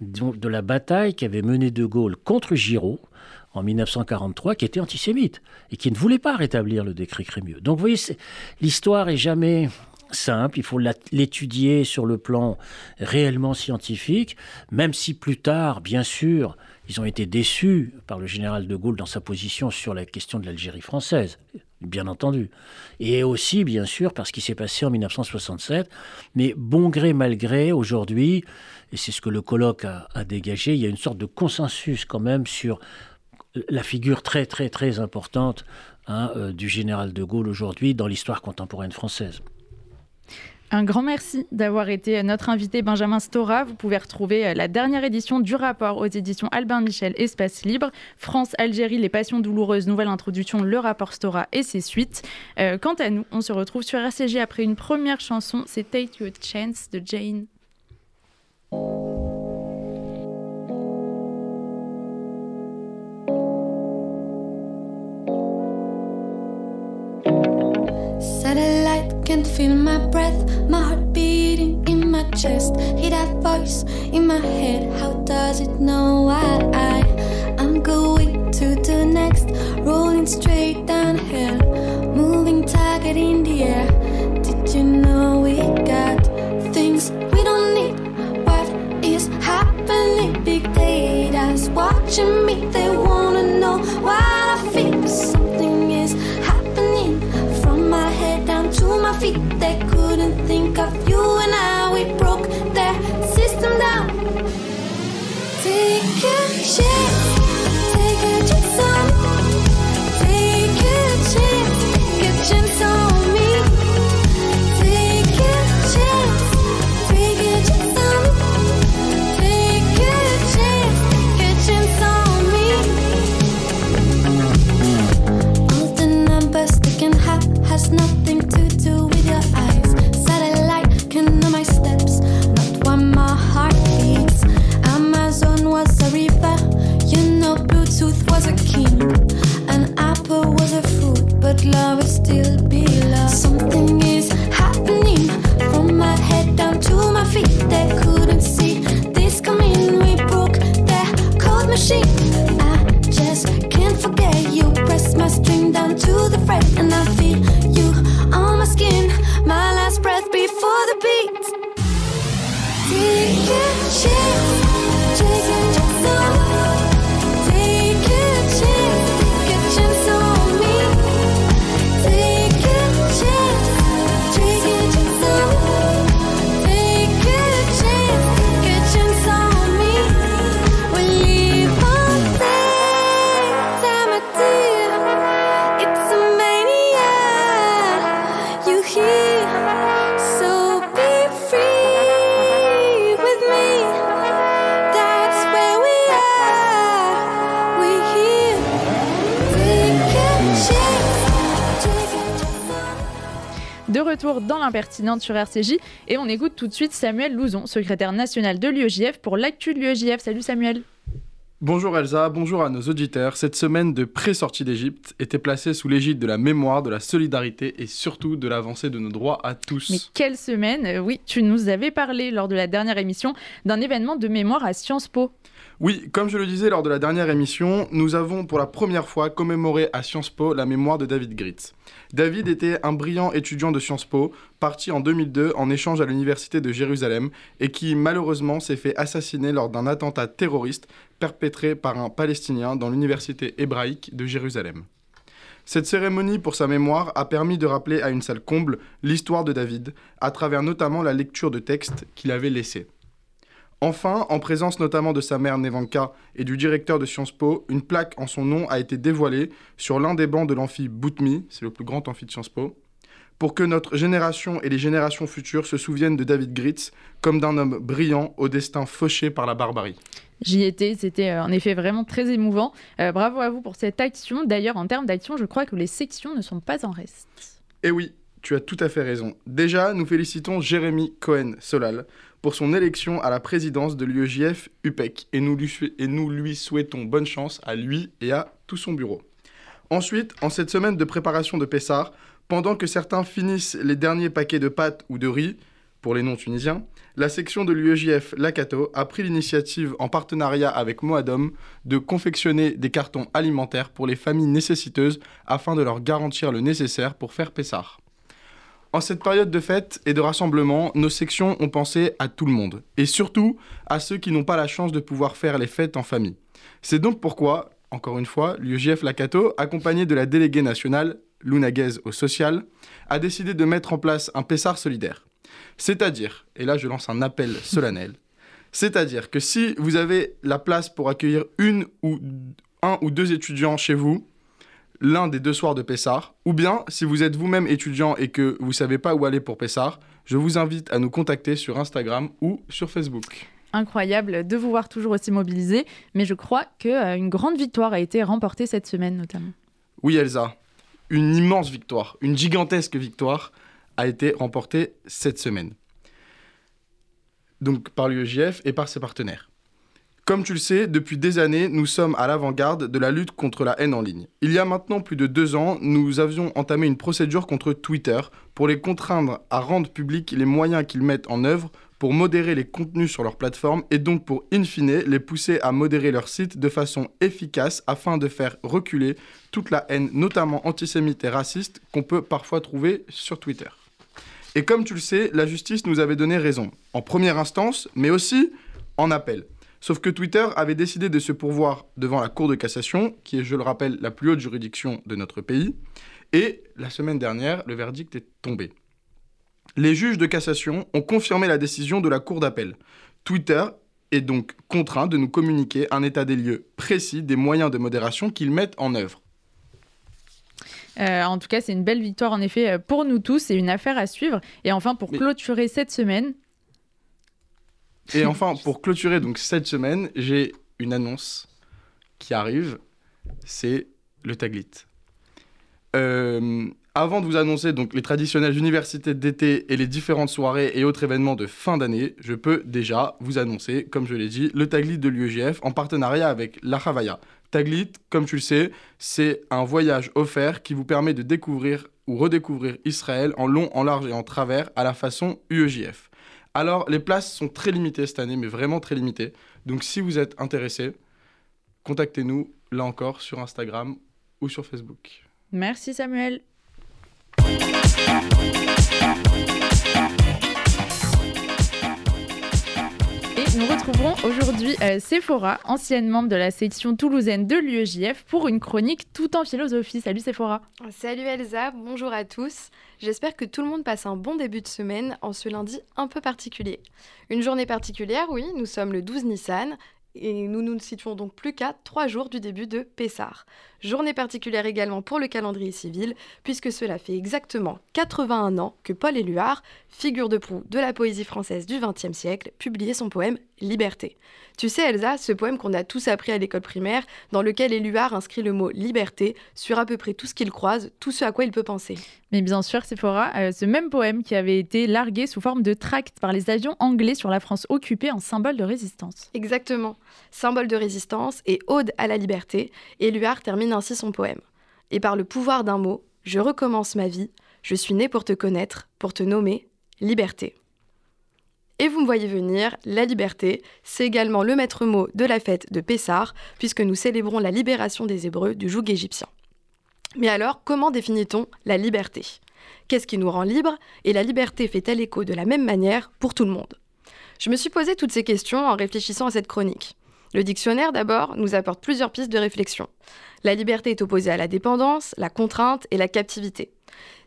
de la bataille qu'avait menée De Gaulle contre Giraud en 1943, qui était antisémite et qui ne voulait pas rétablir le décret Crémieux. Donc vous voyez, l'histoire est jamais simple, il faut l'étudier sur le plan réellement scientifique, même si plus tard, bien sûr, ils ont été déçus par le général de Gaulle dans sa position sur la question de l'Algérie française, bien entendu. Et aussi, bien sûr, parce qu'il s'est passé en 1967. Mais bon gré, mal gré, aujourd'hui, et c'est ce que le colloque a, dégagé, il y a une sorte de consensus quand même sur la figure très, très, très importante hein, euh, du général de Gaulle aujourd'hui dans l'histoire contemporaine française.
Un grand merci d'avoir été notre invité Benjamin Stora. Vous pouvez retrouver euh, la dernière édition du rapport aux éditions Albin Michel Espace Libre, France-Algérie, les passions douloureuses, nouvelle introduction, le rapport Stora et ses suites. Euh, quant à nous, on se retrouve sur RCG après une première chanson, c'est Take You a Chance de Jane.
Can feel my breath, my heart beating in my chest. Hear that voice in my head, how does it know why I, I'm going to the next, rolling straight downhill, moving target in the air. Did you know we got things we don't need? What is happening? Big data's watching me, they feet. They couldn't think of you and I. We broke their system down. Take a chance,
sur RCJ et on écoute tout de suite Samuel Louzon, secrétaire national de l'UEJF pour l'actu de l'UEJF. Salut Samuel.
Bonjour Elsa, bonjour à nos auditeurs. Cette semaine de pré-sortie d'Égypte était placée sous l'égide de la mémoire, de la solidarité et surtout de l'avancée de nos droits à tous.
Mais quelle semaine? Euh, Oui, tu nous avais parlé lors de la dernière émission d'un événement de mémoire à Sciences Po.
Oui, comme je le disais lors de la dernière émission, nous avons pour la première fois commémoré à Sciences Po la mémoire de David Gritz. David était un brillant étudiant de Sciences Po, parti en 2002 en échange à l'université de Jérusalem et qui malheureusement s'est fait assassiner lors d'un attentat terroriste perpétré par un Palestinien dans l'université hébraïque de Jérusalem. Cette cérémonie pour sa mémoire a permis de rappeler à une salle comble l'histoire de David, à travers notamment la lecture de textes qu'il avait laissés. Enfin, en présence notamment de sa mère Nevanka et du directeur de Sciences Po, une plaque en son nom a été dévoilée sur l'un des bancs de l'amphi Boutmi, c'est le plus grand amphi de Sciences Po, pour que notre génération et les générations futures se souviennent de David Gritz comme d'un homme brillant au destin fauché par la barbarie.
J'y étais, c'était euh, en effet vraiment très émouvant. Euh, bravo à vous pour cette action. D'ailleurs, en termes d'action, je crois que les sections ne sont pas en reste.
Et oui, tu as tout à fait raison. Déjà, nous félicitons Jérémy Cohen-Solal pour son élection à la présidence de l'UEJF UPEC et nous, lui, souhaitons bonne chance à lui et à tout son bureau. Ensuite, en cette semaine de préparation de Pessar, pendant que certains finissent les derniers paquets de pâtes ou de riz, pour les non-tunisiens, la section de l'UEJF Lakato a pris l'initiative, en partenariat avec Moadom, de confectionner des cartons alimentaires pour les familles nécessiteuses afin de leur garantir le nécessaire pour faire Pessar. En cette période de fête et de rassemblement, nos sections ont pensé à tout le monde, et surtout à ceux qui n'ont pas la chance de pouvoir faire les fêtes en famille. C'est donc pourquoi, encore une fois, l'UEJF Lakato, accompagné de la déléguée nationale, Luna Guez au social, a décidé de mettre en place un Pessar solidaire. C'est-à-dire, et là je lance un appel solennel, c'est-à-dire que si vous avez la place pour accueillir une ou un ou deux étudiants chez vous, l'un des deux soirs de Pessar, ou bien si vous êtes vous-même étudiant et que vous savez pas où aller pour Pessar, Je vous invite à nous contacter sur Instagram ou sur Facebook.
Incroyable de vous voir toujours aussi mobilisé, mais je crois qu'une grande victoire a été remportée cette semaine notamment.
Oui Elsa, une immense victoire, une gigantesque victoire a été remportée cette semaine. Donc par l'UEJF et par ses partenaires. Comme tu le sais, depuis des années, nous sommes à l'avant-garde de la lutte contre la haine en ligne. Il y a maintenant plus de deux ans, nous avions entamé une procédure contre Twitter pour les contraindre à rendre publics les moyens qu'ils mettent en œuvre pour modérer les contenus sur leur plateforme et donc pour, in fine, les pousser à modérer leur site de façon efficace afin de faire reculer toute la haine, notamment antisémite et raciste, qu'on peut parfois trouver sur Twitter. Et comme tu le sais, la justice nous avait donné raison, en première instance, mais aussi en appel. Sauf que Twitter avait décidé de se pourvoir devant la Cour de cassation, qui est, je le rappelle, la plus haute juridiction de notre pays. Et la semaine dernière, le verdict est tombé. Les juges de cassation ont confirmé la décision de la Cour d'appel. Twitter est donc contraint de nous communiquer un état des lieux précis des moyens de modération qu'ils mettent en œuvre.
Euh, en tout cas, c'est une belle victoire en effet euh, pour nous tous et une affaire à suivre. Et enfin, pour
Mais-
clôturer cette semaine,
Et enfin, pour clôturer donc cette semaine, j'ai une annonce qui arrive, c'est le Taglit. Euh, avant de vous annoncer donc les traditionnelles universités d'été et les différentes soirées et autres événements de fin d'année, je peux déjà vous annoncer, comme je l'ai dit, le Taglit de l'UEJF en partenariat avec la Havaya. Taglit, comme tu le sais, c'est un voyage offert qui vous permet de découvrir ou redécouvrir Israël en long, en large et en travers à la façon UEJF. Alors, les places sont très limitées cette année, mais vraiment très limitées. Donc, si vous êtes intéressé, contactez-nous, là encore, sur Instagram ou sur Facebook.
merci Samuel. Nous retrouverons aujourd'hui euh, Sephora, ancienne membre de la section toulousaine de l'UEJF, pour une chronique tout en philosophie. Salut Sephora.
Salut Elsa, bonjour à tous. J'espère que tout le monde passe un bon début de semaine en ce lundi un peu particulier. Une journée particulière, oui, nous sommes le 12 Nissan et nous nous situons donc plus qu'à trois jours du début de Pessar. Journée particulière également pour le calendrier civil, puisque cela fait exactement 81 ans que Paul Éluard, figure de proue de la poésie française du XXe siècle, publiait son poème Liberté. Tu sais Elsa, ce poème qu'on a tous appris à l'école primaire, dans lequel Éluard inscrit le mot liberté sur à peu près tout ce qu'il croise, tout ce à quoi il peut penser.
Mais bien sûr, Sephora, euh, ce même poème qui avait été largué sous forme de tract par les avions anglais sur la France occupée en symbole de résistance.
Exactement. Symbole de résistance et ode à la liberté, Éluard termine ainsi son poème. Et par le pouvoir d'un mot, je recommence ma vie, je suis né pour te connaître, pour te nommer, liberté. Et vous me voyez venir, la liberté, c'est également le maître mot de la fête de Pessar, puisque nous célébrons la libération des Hébreux du joug égyptien. Mais alors, comment définit-on la liberté? Qu'est-ce qui nous rend libres Et la liberté fait-elle écho de la même manière pour tout le monde? Je me suis posé toutes ces questions en réfléchissant à cette chronique. Le dictionnaire, d'abord, nous apporte plusieurs pistes de réflexion. La liberté est opposée à la dépendance, la contrainte et la captivité.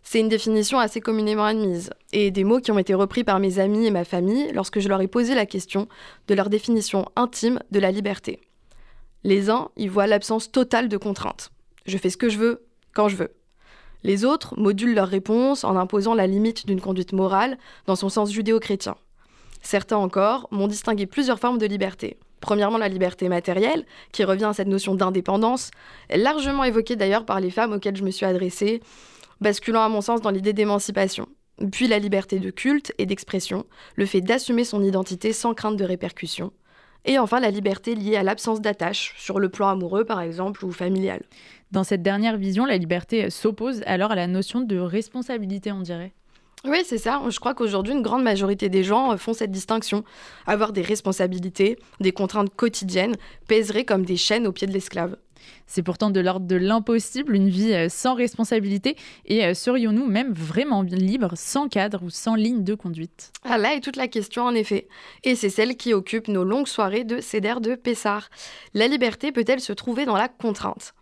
C'est une définition assez communément admise, et des mots qui ont été repris par mes amis et ma famille lorsque je leur ai posé la question de leur définition intime de la liberté. Les uns y voient l'absence totale de contrainte. Je fais ce que je veux, quand je veux. Les autres modulent leur réponse en imposant la limite d'une conduite morale dans son sens judéo-chrétien. Certains encore m'ont distingué plusieurs formes de liberté. Premièrement, la liberté matérielle, qui revient à cette notion d'indépendance, largement évoquée d'ailleurs par les femmes auxquelles je me suis adressée, basculant à mon sens dans l'idée d'émancipation. Puis la liberté de culte et d'expression, le fait d'assumer son identité sans crainte de répercussions. Et enfin la liberté liée à l'absence d'attache, sur le plan amoureux par exemple ou familial.
Dans cette dernière vision, la liberté s'oppose alors à la notion de responsabilité, on dirait.
Oui, c'est ça. Je crois qu'aujourd'hui, une grande majorité des gens euh, font cette distinction. Avoir des responsabilités, des contraintes quotidiennes, pèserait comme des chaînes au pied de l'esclave.
C'est pourtant de l'ordre de l'impossible, une vie euh, sans responsabilité. Et euh, serions-nous même vraiment libres, sans cadre ou sans ligne de conduite?
Ah là est toute la question en effet. Et c'est celle qui occupe nos longues soirées de CEDER de Pessard. La liberté peut-elle se trouver dans la contrainte?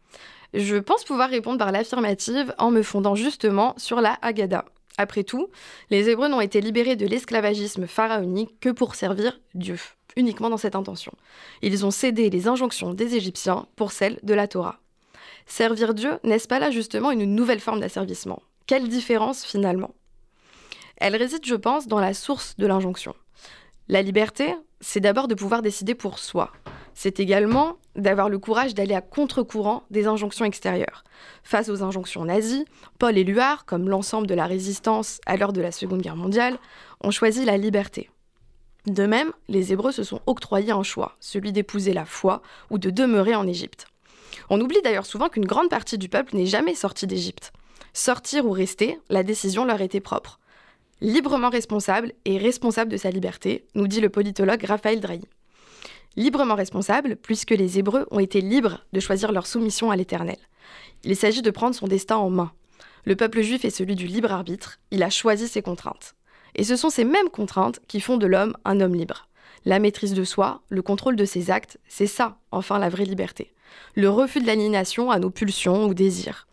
Je pense pouvoir répondre par l'affirmative en me fondant justement sur la Haggadah. Après tout, les Hébreux n'ont été libérés de l'esclavagisme pharaonique que pour servir Dieu, uniquement dans cette intention. Ils ont cédé les injonctions des Égyptiens pour celles de la Torah. Servir Dieu, n'est-ce pas là justement une nouvelle forme d'asservissement? Quelle différence finalement? Elle réside, je pense, dans la source de l'injonction. La liberté, c'est d'abord de pouvoir décider pour soi. C'est également d'avoir le courage d'aller à contre-courant des injonctions extérieures. Face aux injonctions nazies, Paul Éluard, comme l'ensemble de la résistance à l'heure de la Seconde Guerre mondiale, ont choisi la liberté. De même, les Hébreux se sont octroyés un choix, celui d'épouser la foi ou de demeurer en Égypte. On oublie d'ailleurs souvent qu'une grande partie du peuple n'est jamais sortie d'Égypte. Sortir ou rester, la décision leur était propre. Librement responsable et responsable de sa liberté, nous dit le politologue Raphaël Drahi. Librement responsable, puisque les Hébreux ont été libres de choisir leur soumission à l'Éternel. Il s'agit de prendre son destin en main. Le peuple juif est celui du libre arbitre, il a choisi ses contraintes. Et ce sont ces mêmes contraintes qui font de l'homme un homme libre. La maîtrise de soi, le contrôle de ses actes, c'est ça, enfin, la vraie liberté. Le refus de l'aliénation à nos pulsions ou désirs.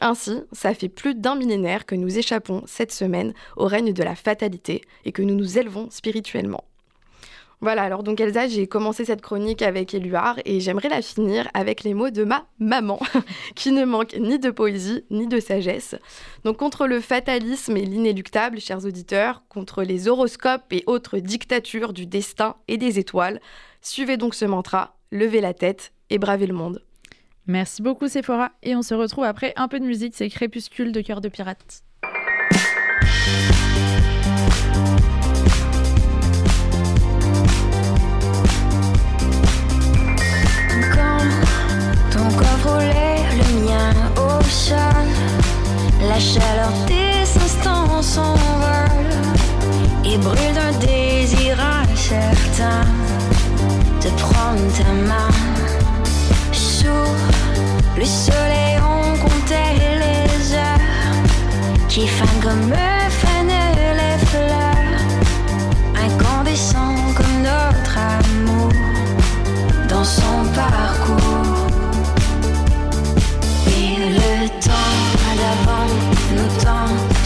Ainsi, ça fait plus d'un millénaire que nous échappons cette semaine au règne de la fatalité et que nous nous élevons spirituellement. Voilà, alors donc Elsa, j'ai commencé cette chronique avec Éluard et j'aimerais la finir avec les mots de ma maman, qui ne manque ni de poésie ni de sagesse. Donc contre le fatalisme et l'inéluctable, chers auditeurs, contre les horoscopes et autres dictatures du destin et des étoiles, suivez donc ce mantra, levez la tête et bravez le monde.
Merci beaucoup Sephora et on se retrouve après un peu de musique, c'est Crépuscule de Cœur de Pirate.
La chaleur des instants s'envole et brûle d'un désir incertain de prendre ta main. Sous le soleil, on comptait les heures qui fanent comme fanent les fleurs, incandescents comme notre amour dans son parcours.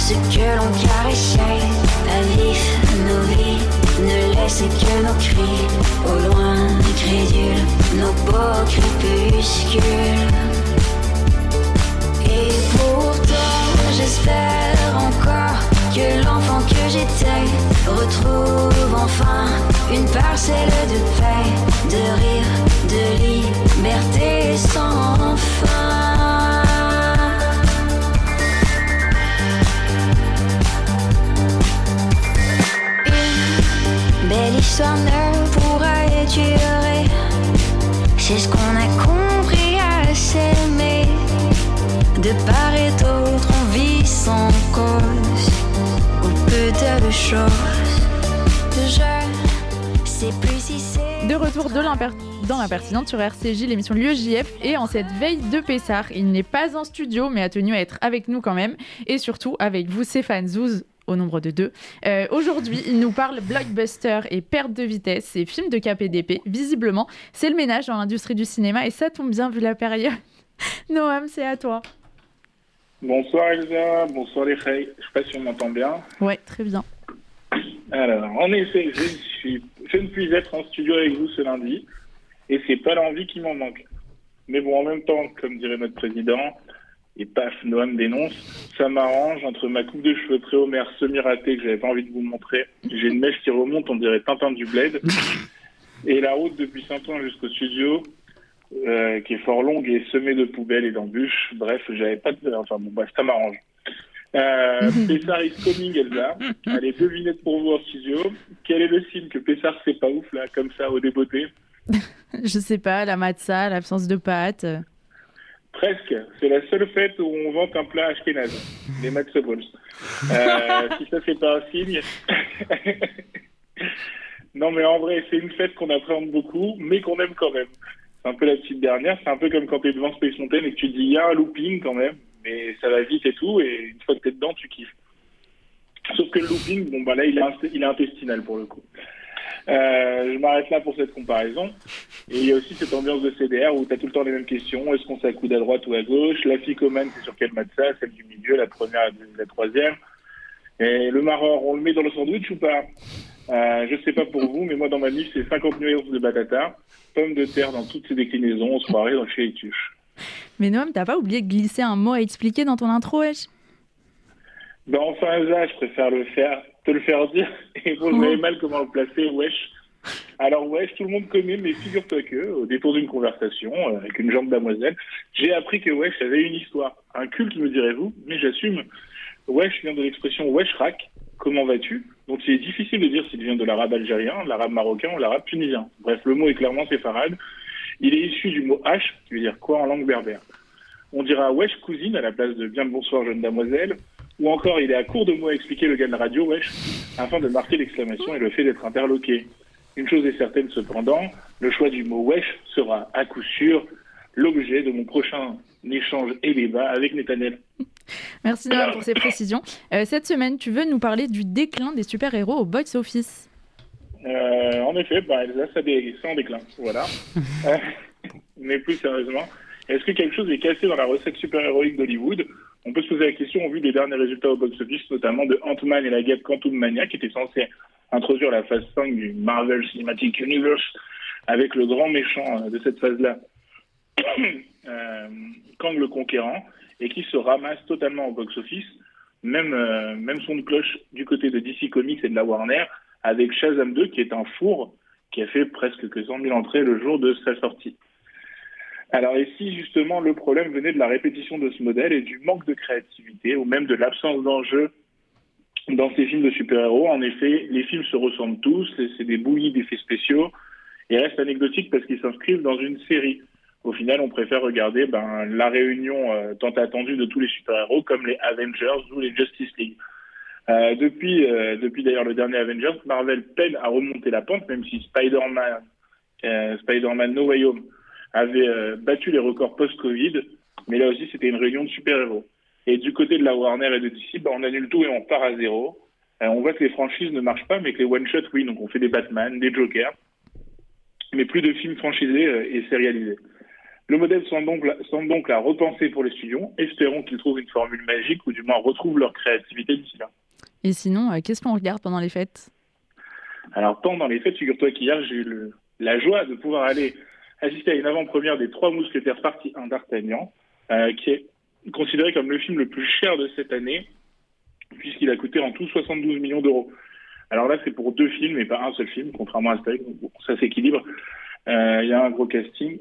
Ce que l'on caressait, à vif nos vies, ne laisse que nos cris, au loin crédules, nos beaux crépuscules. Et pourtant j'espère encore que l'enfant que j'étais retrouve enfin une parcelle de paix, de rire, de liberté sans fin. Belle histoire ne pourra durer, c'est ce qu'on a compris à s'aimer. De part et d'autre, on vit sans cause, ou peu de choses. Je sais plus si c'est.
De retour de l'imper- dans l'impertinente sur RCJ, l'émission de l'UEJF, et en cette veille de Pessard, il n'est pas en studio, mais a tenu à être avec nous quand même, et surtout avec vous, Stéphane Zouz, au nombre de deux. Euh, Aujourd'hui, il nous parle blockbuster et perte de vitesse et films de KPDP. Visiblement, c'est le ménage dans l'industrie du cinéma, et ça tombe bien vu la période. Noam, c'est à toi.
Bonsoir Elsa, bonsoir les filles. Je sais pas si on m'entend bien.
Ouais, très bien.
Alors, en effet, je, suis, je ne puis être en studio avec vous ce lundi, et c'est pas l'envie qui m'en manque. Mais bon, en même temps, comme dirait notre président, et paf, Noam dénonce, ça m'arrange entre ma coupe de cheveux pré-Homer semi-ratée que j'avais pas envie de vous montrer, j'ai une mèche qui remonte, on dirait Tintin du Bled, et la route depuis Saint-Ouen jusqu'au studio, euh, qui est fort longue et semée de poubelles et d'embûches. Bref, j'avais pas de... Enfin bon, bref, ça m'arrange. Euh, Pessard is coming, Elsa. Allez, devinette pour vous en studio. Quel est le signe que Pessard c'est pas ouf, là, comme ça, au débeauté?
Je sais pas, la matza, l'absence de pâtes.
Presque. C'est la seule fête où on vante un plat ashkénaze, les matzo balls. Euh, si ça, c'est pas un signe. non, mais en vrai, c'est une fête qu'on appréhende beaucoup, mais qu'on aime quand même. C'est un peu la petite dernière. C'est un peu comme quand t'es devant Space Mountain et que tu dis, il y a un looping quand même, mais ça va vite et tout, et une fois que t'es dedans, tu kiffes. Sauf que le looping, bon, bah là, il est, inst- il est intestinal pour le coup. Euh, je m'arrête là pour cette comparaison. Et il y a aussi cette ambiance de CDR où tu as tout le temps les mêmes questions. Est-ce qu'on s'accoude à droite ou à gauche? La ficomane, c'est sur quel matza Celle du milieu, la première, la, la troisième. Et le maror, on le met dans le sandwich ou pas? Euh, Je sais pas pour vous, mais moi dans ma liste, c'est 50 nuances de batata, pommes de terre dans toutes ses déclinaisons, on se croirait dans chez les tuches.
Mais Noam, t'as pas oublié de glisser un mot à expliquer dans ton intro, wesh?
Ben enfin, Elsa, je préfère le faire, te le faire dire. Et vous
Oh.
savez mal comment le placer, wesh? Alors, wesh, tout le monde connaît, mais figure-toi que, au détour d'une conversation euh, avec une jambe damoiselle, j'ai appris que wesh avait une histoire. Un culte, me direz-vous, mais j'assume. Wesh vient de l'expression weshrak, comment vas-tu? Donc il est difficile de dire s'il vient de l'arabe algérien, l'arabe marocain ou l'arabe tunisien. Bref, le mot est clairement séfarade. Il est issu du mot H, qui veut dire quoi en langue berbère? On dira wesh cousine à la place de bien le bonsoir jeune damoiselle, ou encore il est à court de mots à expliquer le gars de la radio wesh, afin de marquer l'exclamation et le fait d'être interloqué. Une chose est certaine cependant, le choix du mot wesh sera à coup sûr l'objet de mon prochain échange et débat avec Netanel.
Merci pour ces précisions. Euh, cette semaine, tu veux nous parler du déclin des super-héros au box-office.
Euh, en effet, bah, Elsa, ça, dé- ça en déclin. Voilà. Euh, mais plus sérieusement, est-ce que quelque chose est cassé dans la recette super-héroïque d'Hollywood? On peut se poser la question au vu des derniers résultats au box-office, notamment de Ant-Man et la guêpe Quantum Mania, qui était censé introduire la phase 5 du Marvel Cinematic Universe avec le grand méchant euh, de cette phase-là, euh, Kang le Conquérant, et qui se ramasse totalement au box-office. Même, euh, même son de cloche du côté de DC Comics et de la Warner, avec Shazam 2, qui est un four qui a fait presque que 100 000 entrées le jour de sa sortie. Alors, et si justement le problème venait de la répétition de ce modèle et du manque de créativité, ou même de l'absence d'enjeu dans ces films de super-héros, en effet, les films se ressemblent tous, c'est des bouillies d'effets spéciaux, et restent anecdotiques parce qu'ils s'inscrivent dans une série. Au final, on préfère regarder ben, la réunion euh, tant attendue de tous les super-héros, comme les Avengers ou les Justice League. Euh, depuis, euh, depuis d'ailleurs le dernier Avengers, Marvel peine à remonter la pente, même si Spider-Man, euh, Spider-Man No Way Home avait euh, battu les records post-Covid, mais là aussi c'était une réunion de super-héros. Et du côté de la Warner et de DC, bah, on annule tout et on part à zéro. Euh, on voit que les franchises ne marchent pas, mais que les one-shots, oui, donc on fait des Batman, des Jokers, mais plus de films franchisés euh, et sérialisés. Le modèle semble donc, semble donc la repenser pour les studios. Espérons qu'ils trouvent une formule magique ou du moins retrouvent leur créativité d'ici là.
Et sinon, euh, qu'est-ce qu'on regarde pendant les fêtes?
Alors, pendant les fêtes, figure-toi qu'hier, j'ai eu le- la joie de pouvoir aller assister à une avant-première des Trois Mousquetaires partie 1 d'Artagnan, qui est considéré comme le film le plus cher de cette année, puisqu'il a coûté en tout 72 millions d'euros. Alors là, c'est pour deux films et pas un seul film, contrairement à Astérix, donc ça s'équilibre. Euh, Il y a un gros casting.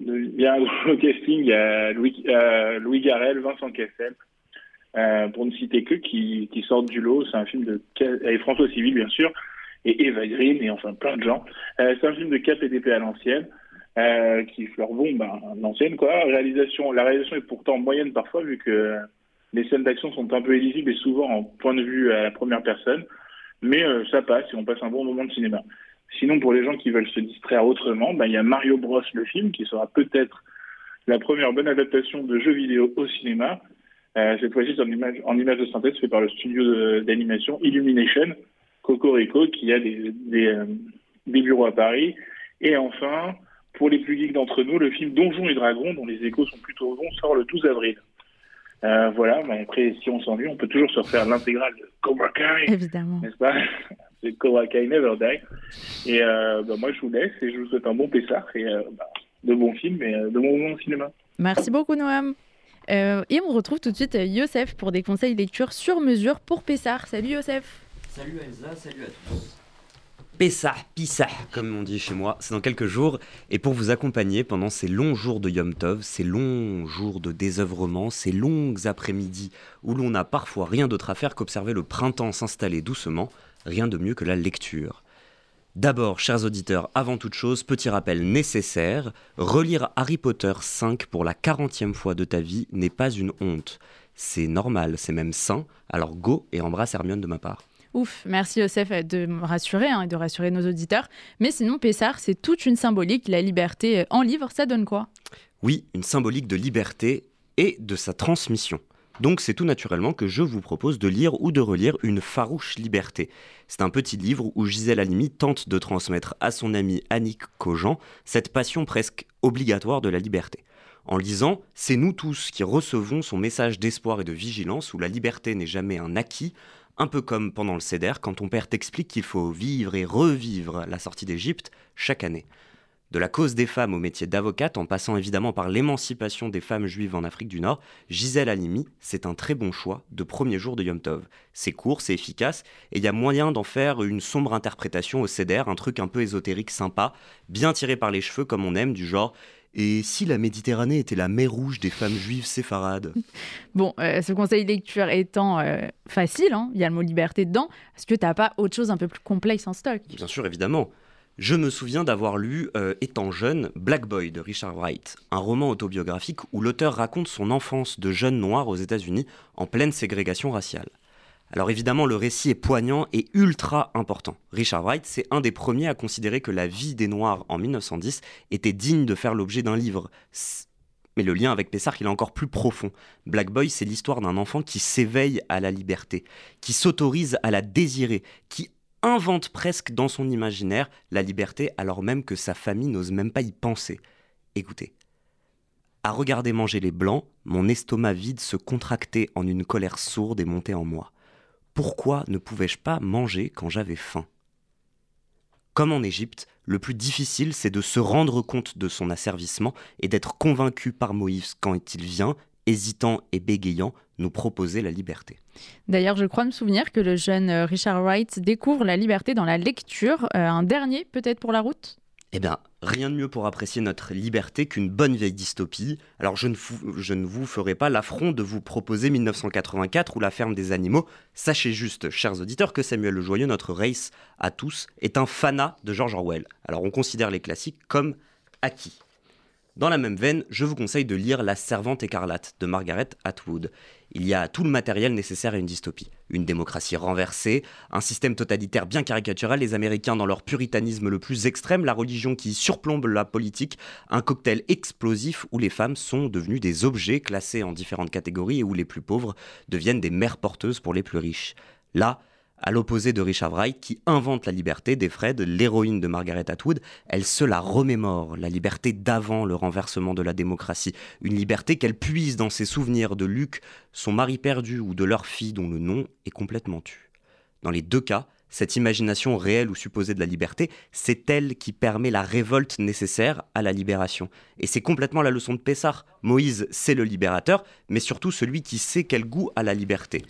Il y a un gros casting, il y a Louis, euh, Garrel, Vincent Cassel, euh, pour ne citer que, qui, sortent du lot. C'est un film de... Et François Civil, bien sûr, et Eva Green, et enfin plein de gens. Euh, c'est un film de cap et d'épée à l'ancienne, euh, qui fleure bon, ben, l'ancienne, quoi. La réalisation est pourtant moyenne parfois, vu que les scènes d'action sont un peu illisibles et souvent en point de vue à la première personne. Mais euh, ça passe et on passe un bon moment de cinéma. Sinon, pour les gens qui veulent se distraire autrement, ben, il y a Mario Bros, le film, qui sera peut-être la première bonne adaptation de jeux vidéo au cinéma. Euh, cette fois-ci, en image, en image de synthèse fait par le studio d'animation Illumination, Cocorico, qui a des, euh, des bureaux à Paris. Et enfin, pour les plus geeks d'entre nous, le film Donjons et Dragons, dont les échos sont plutôt bons, sort le 12 avril. Euh, voilà, mais après, si on s'ennuie, on peut toujours se refaire l'intégrale de Cobra Kai
Évidemment.
n'est-ce pas? C'est Cobra Kai Never Die. Et euh, bah, moi, je vous laisse et je vous souhaite un bon Pessard et euh, bah, de bons films et euh, de bons moments au cinéma.
Merci beaucoup, Noam. Euh, et on retrouve tout de suite Youssef pour des conseils lecture sur mesure pour Pessard. Salut Youssef.
Salut Elsa, salut à tous. Pessah, Pissah, comme on dit chez moi, c'est dans quelques jours. Et pour vous accompagner pendant ces longs jours de Yom Tov, ces longs jours de désœuvrement, ces longues après-midi où l'on n'a parfois rien d'autre à faire qu'observer le printemps s'installer doucement, rien de mieux que la lecture. D'abord, chers auditeurs, avant toute chose, petit rappel nécessaire, relire Harry Potter 5 pour la 40e fois de ta vie n'est pas une honte. C'est normal, c'est même sain, alors go et embrasse Hermione de ma part.
Ouf, merci Youssef de me rassurer hein, et de rassurer nos auditeurs. Mais sinon, Pessard, c'est toute une symbolique. La liberté euh, en livre, ça donne quoi?
Oui, une symbolique de liberté et de sa transmission. Donc c'est tout naturellement que je vous propose de lire ou de relire Une farouche liberté. C'est un petit livre où Gisèle Halimi tente de transmettre à son ami Annick Cogent cette passion presque obligatoire de la liberté. En lisant, c'est nous tous qui recevons son message d'espoir et de vigilance où la liberté n'est jamais un acquis, un peu comme pendant le CEDER quand ton père t'explique qu'il faut vivre et revivre la sortie d'Égypte chaque année. De la cause des femmes au métier d'avocate, en passant évidemment par l'émancipation des femmes juives en Afrique du Nord, Gisèle Halimi, c'est un très bon choix de premier jour de Yom Tov. C'est court, c'est efficace, et il y a moyen d'en faire une sombre interprétation au CEDER, un truc un peu ésotérique sympa, bien tiré par les cheveux comme on aime, du genre et si la Méditerranée était la mer rouge des femmes juives séfarades?
Bon, euh, ce conseil lecture étant euh, facile, hein, il y a le mot liberté dedans, est-ce que t'as pas autre chose un peu plus complexe en stock?
Bien sûr, évidemment. Je me souviens d'avoir lu, euh, étant jeune, Black Boy de Richard Wright, un roman autobiographique où l'auteur raconte son enfance de jeune noir aux États-Unis en pleine ségrégation raciale. Alors évidemment, le récit est poignant et ultra important. Richard Wright, c'est un des premiers à considérer que la vie des Noirs en 1910 était digne de faire l'objet d'un livre. Mais le lien avec Pessard, il est encore plus profond. Black Boy, c'est l'histoire d'un enfant qui s'éveille à la liberté, qui s'autorise à la désirer, qui invente presque dans son imaginaire la liberté alors même que sa famille n'ose même pas y penser. Écoutez. À regarder manger les blancs, mon estomac vide se contractait en une colère sourde et montait en moi. Pourquoi ne pouvais-je pas manger quand j'avais faim? Comme en Égypte, le plus difficile c'est de se rendre compte de son asservissement et d'être convaincu par Moïse quand il vient, hésitant et bégayant, nous proposer la liberté.
D'ailleurs, je crois me souvenir que le jeune euh, Richard Wright découvre la liberté dans la lecture. Euh, un dernier, peut-être pour la route?
Eh bien, rien de mieux pour apprécier notre liberté qu'une bonne vieille dystopie. Alors, je ne, vous ferai pas l'affront de vous proposer 1984 ou La ferme des animaux. Sachez juste, chers auditeurs, que Samuel Le Joyeux, notre race à tous, est un fanat de George Orwell. Alors, on considère les classiques comme acquis. Dans la même veine, je vous conseille de lire La Servante écarlate de Margaret Atwood. Il y a tout le matériel nécessaire à une dystopie. Une démocratie renversée, un système totalitaire bien caricatural, les Américains dans leur puritanisme le plus extrême, la religion qui surplombe la politique, un cocktail explosif où les femmes sont devenues des objets classés en différentes catégories et où les plus pauvres deviennent des mères porteuses pour les plus riches. Là, à l'opposé de Richard Wright qui invente la liberté des Fred, l'héroïne de Margaret Atwood, elle se la remémore, la liberté d'avant le renversement de la démocratie, une liberté qu'elle puise dans ses souvenirs de Luc, son mari perdu ou de leur fille dont le nom est complètement tu. Dans les deux cas, cette imagination réelle ou supposée de la liberté, c'est elle qui permet la révolte nécessaire à la libération. Et c'est complètement la leçon de Pessard. Moïse, c'est le libérateur, mais surtout celui qui sait quel goût a la liberté.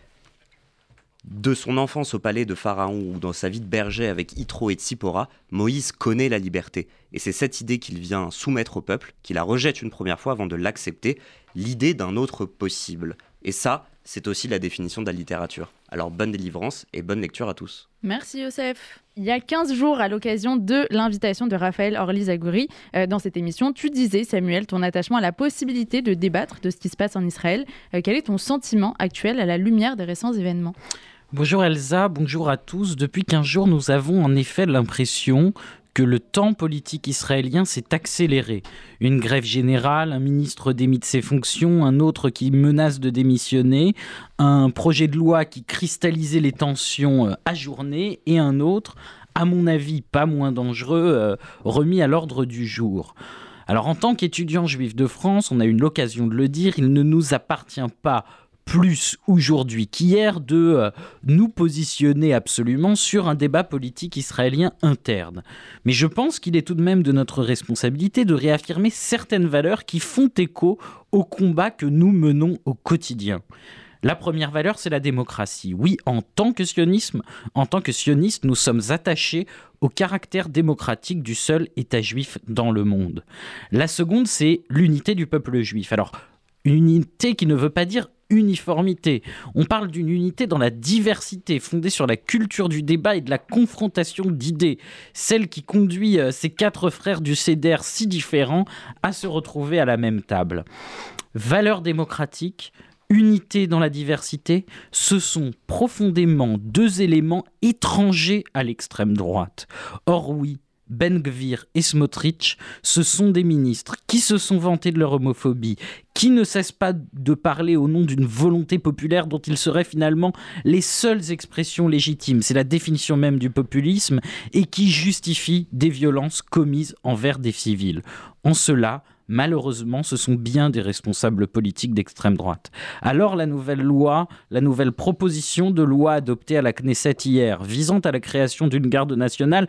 De son enfance au palais de Pharaon ou dans sa vie de berger avec Yitro et Tsipora, Moïse connaît la liberté. Et c'est cette idée qu'il vient soumettre au peuple, qu'il la rejette une première fois avant de l'accepter, l'idée d'un autre possible. Et ça, c'est aussi la définition de la littérature. Alors bonne délivrance et bonne lecture à tous.
Merci Youssef. Il y a 15 jours, à l'occasion de l'invitation de Raphaël Orly-Zagouri euh, dans cette émission, tu disais, Samuel, ton attachement à la possibilité de débattre de ce qui se passe en Israël. Euh, quel est ton sentiment actuel à la lumière des récents événements?
Bonjour Elsa, bonjour à tous. Depuis 15 jours, nous avons en effet l'impression que le temps politique israélien s'est accéléré. Une grève générale, un ministre démis de ses fonctions, un autre qui menace de démissionner, un projet de loi qui cristallisait les tensions euh, ajournées et un autre, à mon avis pas moins dangereux, euh, remis à l'ordre du jour. Alors en tant qu'étudiant juif de France, on a eu l'occasion de le dire, il ne nous appartient pas plus aujourd'hui qu'hier de euh, nous positionner absolument sur un débat politique israélien interne. Mais je pense qu'il est tout de même de notre responsabilité de réaffirmer certaines valeurs qui font écho au combat que nous menons au quotidien. La première valeur, c'est la démocratie. Oui, en tant que sionisme, en tant que sioniste, nous sommes attachés au caractère démocratique du seul État juif dans le monde. La seconde, c'est l'unité du peuple juif. Alors, une unité qui ne veut pas dire uniformité. On parle d'une unité dans la diversité, fondée sur la culture du débat et de la confrontation d'idées, celle qui conduit euh, ces quatre frères du CEDER si différents à se retrouver à la même table. Valeurs démocratiques, unité dans la diversité, ce sont profondément deux éléments étrangers à l'extrême droite. Or oui, ben Gvir et Smotrich, ce sont des ministres qui se sont vantés de leur homophobie, qui ne cessent pas de parler au nom d'une volonté populaire dont ils seraient finalement les seules expressions légitimes. C'est la définition même du populisme et qui justifie des violences commises envers des civils. En cela, malheureusement, ce sont bien des responsables politiques d'extrême droite. Alors la nouvelle loi, la nouvelle proposition de loi adoptée à la Knesset hier, visant à la création d'une garde nationale,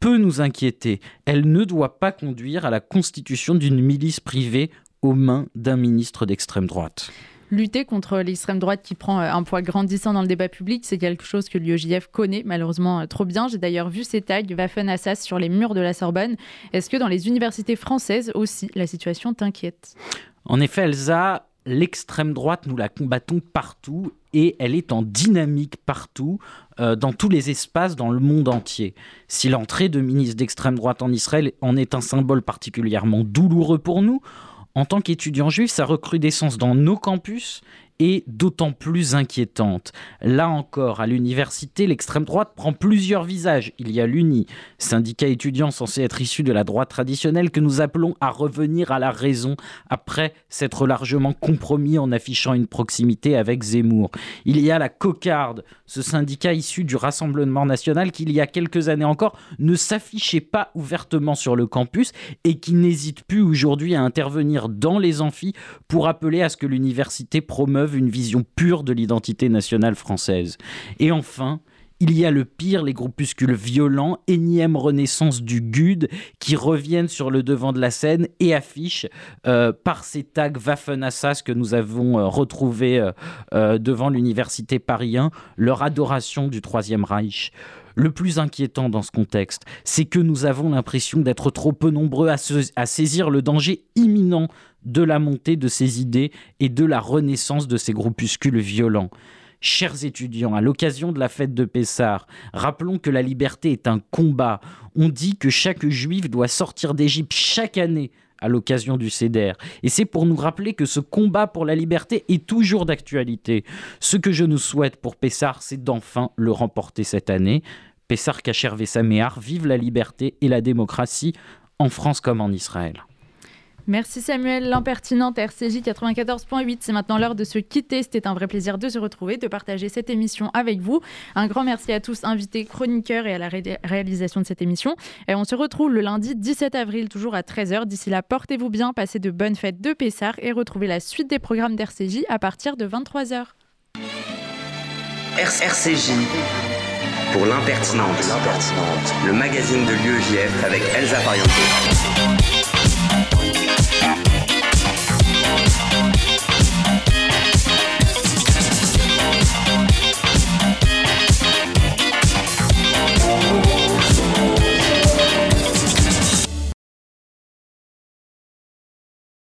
peut nous inquiéter. Elle ne doit pas conduire à la constitution d'une milice privée aux mains d'un ministre d'extrême droite.
Lutter contre l'extrême droite qui prend euh, un poids grandissant dans le débat public, c'est quelque chose que l'UEJF connaît malheureusement euh, trop bien. J'ai d'ailleurs vu ces tags Waffen Assas sur les murs de la Sorbonne. Est-ce que dans les universités françaises aussi, la situation t'inquiète?
En effet, Elsa, l'extrême droite, nous la combattons partout et elle est en dynamique partout, euh, dans tous les espaces, dans le monde entier. Si l'entrée de ministres d'extrême droite en Israël en est un symbole particulièrement douloureux pour nous, en tant qu'étudiants juifs, sa recrudescence dans nos campus est d'autant plus inquiétante. Là encore, à l'université, l'extrême droite prend plusieurs visages. Il y a l'UNI, syndicat étudiant censé être issu de la droite traditionnelle que nous appelons à revenir à la raison après s'être largement compromis en affichant une proximité avec Zemmour. Il y a la cocarde, ce syndicat issu du Rassemblement national qui, il y a quelques années encore, ne s'affichait pas ouvertement sur le campus et qui n'hésite plus aujourd'hui à intervenir dans les amphis pour appeler à ce que l'université promeuve une vision pure de l'identité nationale française. Et enfin, il y a le pire, les groupuscules violents, énième renaissance du GUD, qui reviennent sur le devant de la scène et affichent euh, par ces tags Waffen-Assas que nous avons euh, retrouvés euh, devant l'université Paris 1, leur adoration du Troisième Reich. Le plus inquiétant dans ce contexte, c'est que nous avons l'impression d'être trop peu nombreux à saisir le danger imminent de la montée de ces idées et de la renaissance de ces groupuscules violents. Chers étudiants, à l'occasion de la fête de Pessard, rappelons que la liberté est un combat. On dit que chaque juif doit sortir d'Égypte chaque année à l'occasion du CEDER. Et c'est pour nous rappeler que ce combat pour la liberté est toujours d'actualité. Ce que je nous souhaite pour Pessard, c'est d'enfin le remporter cette année. Pessard Kacher Saméar, vive la liberté et la démocratie en France comme en Israël.
Merci Samuel, l'impertinente RCJ 94.8. C'est maintenant l'heure de se quitter. C'était un vrai plaisir de se retrouver, de partager cette émission avec vous. Un grand merci à tous, invités, chroniqueurs et à la ré- réalisation de cette émission. Et on se retrouve le lundi 17 avril, toujours à 13h. D'ici là, portez-vous bien, passez de bonnes fêtes de Pessard et retrouvez la suite des programmes d'RCJ à partir de 23h.
RCJ pour l'impertinente, le magazine de l'UEJF avec Elsa.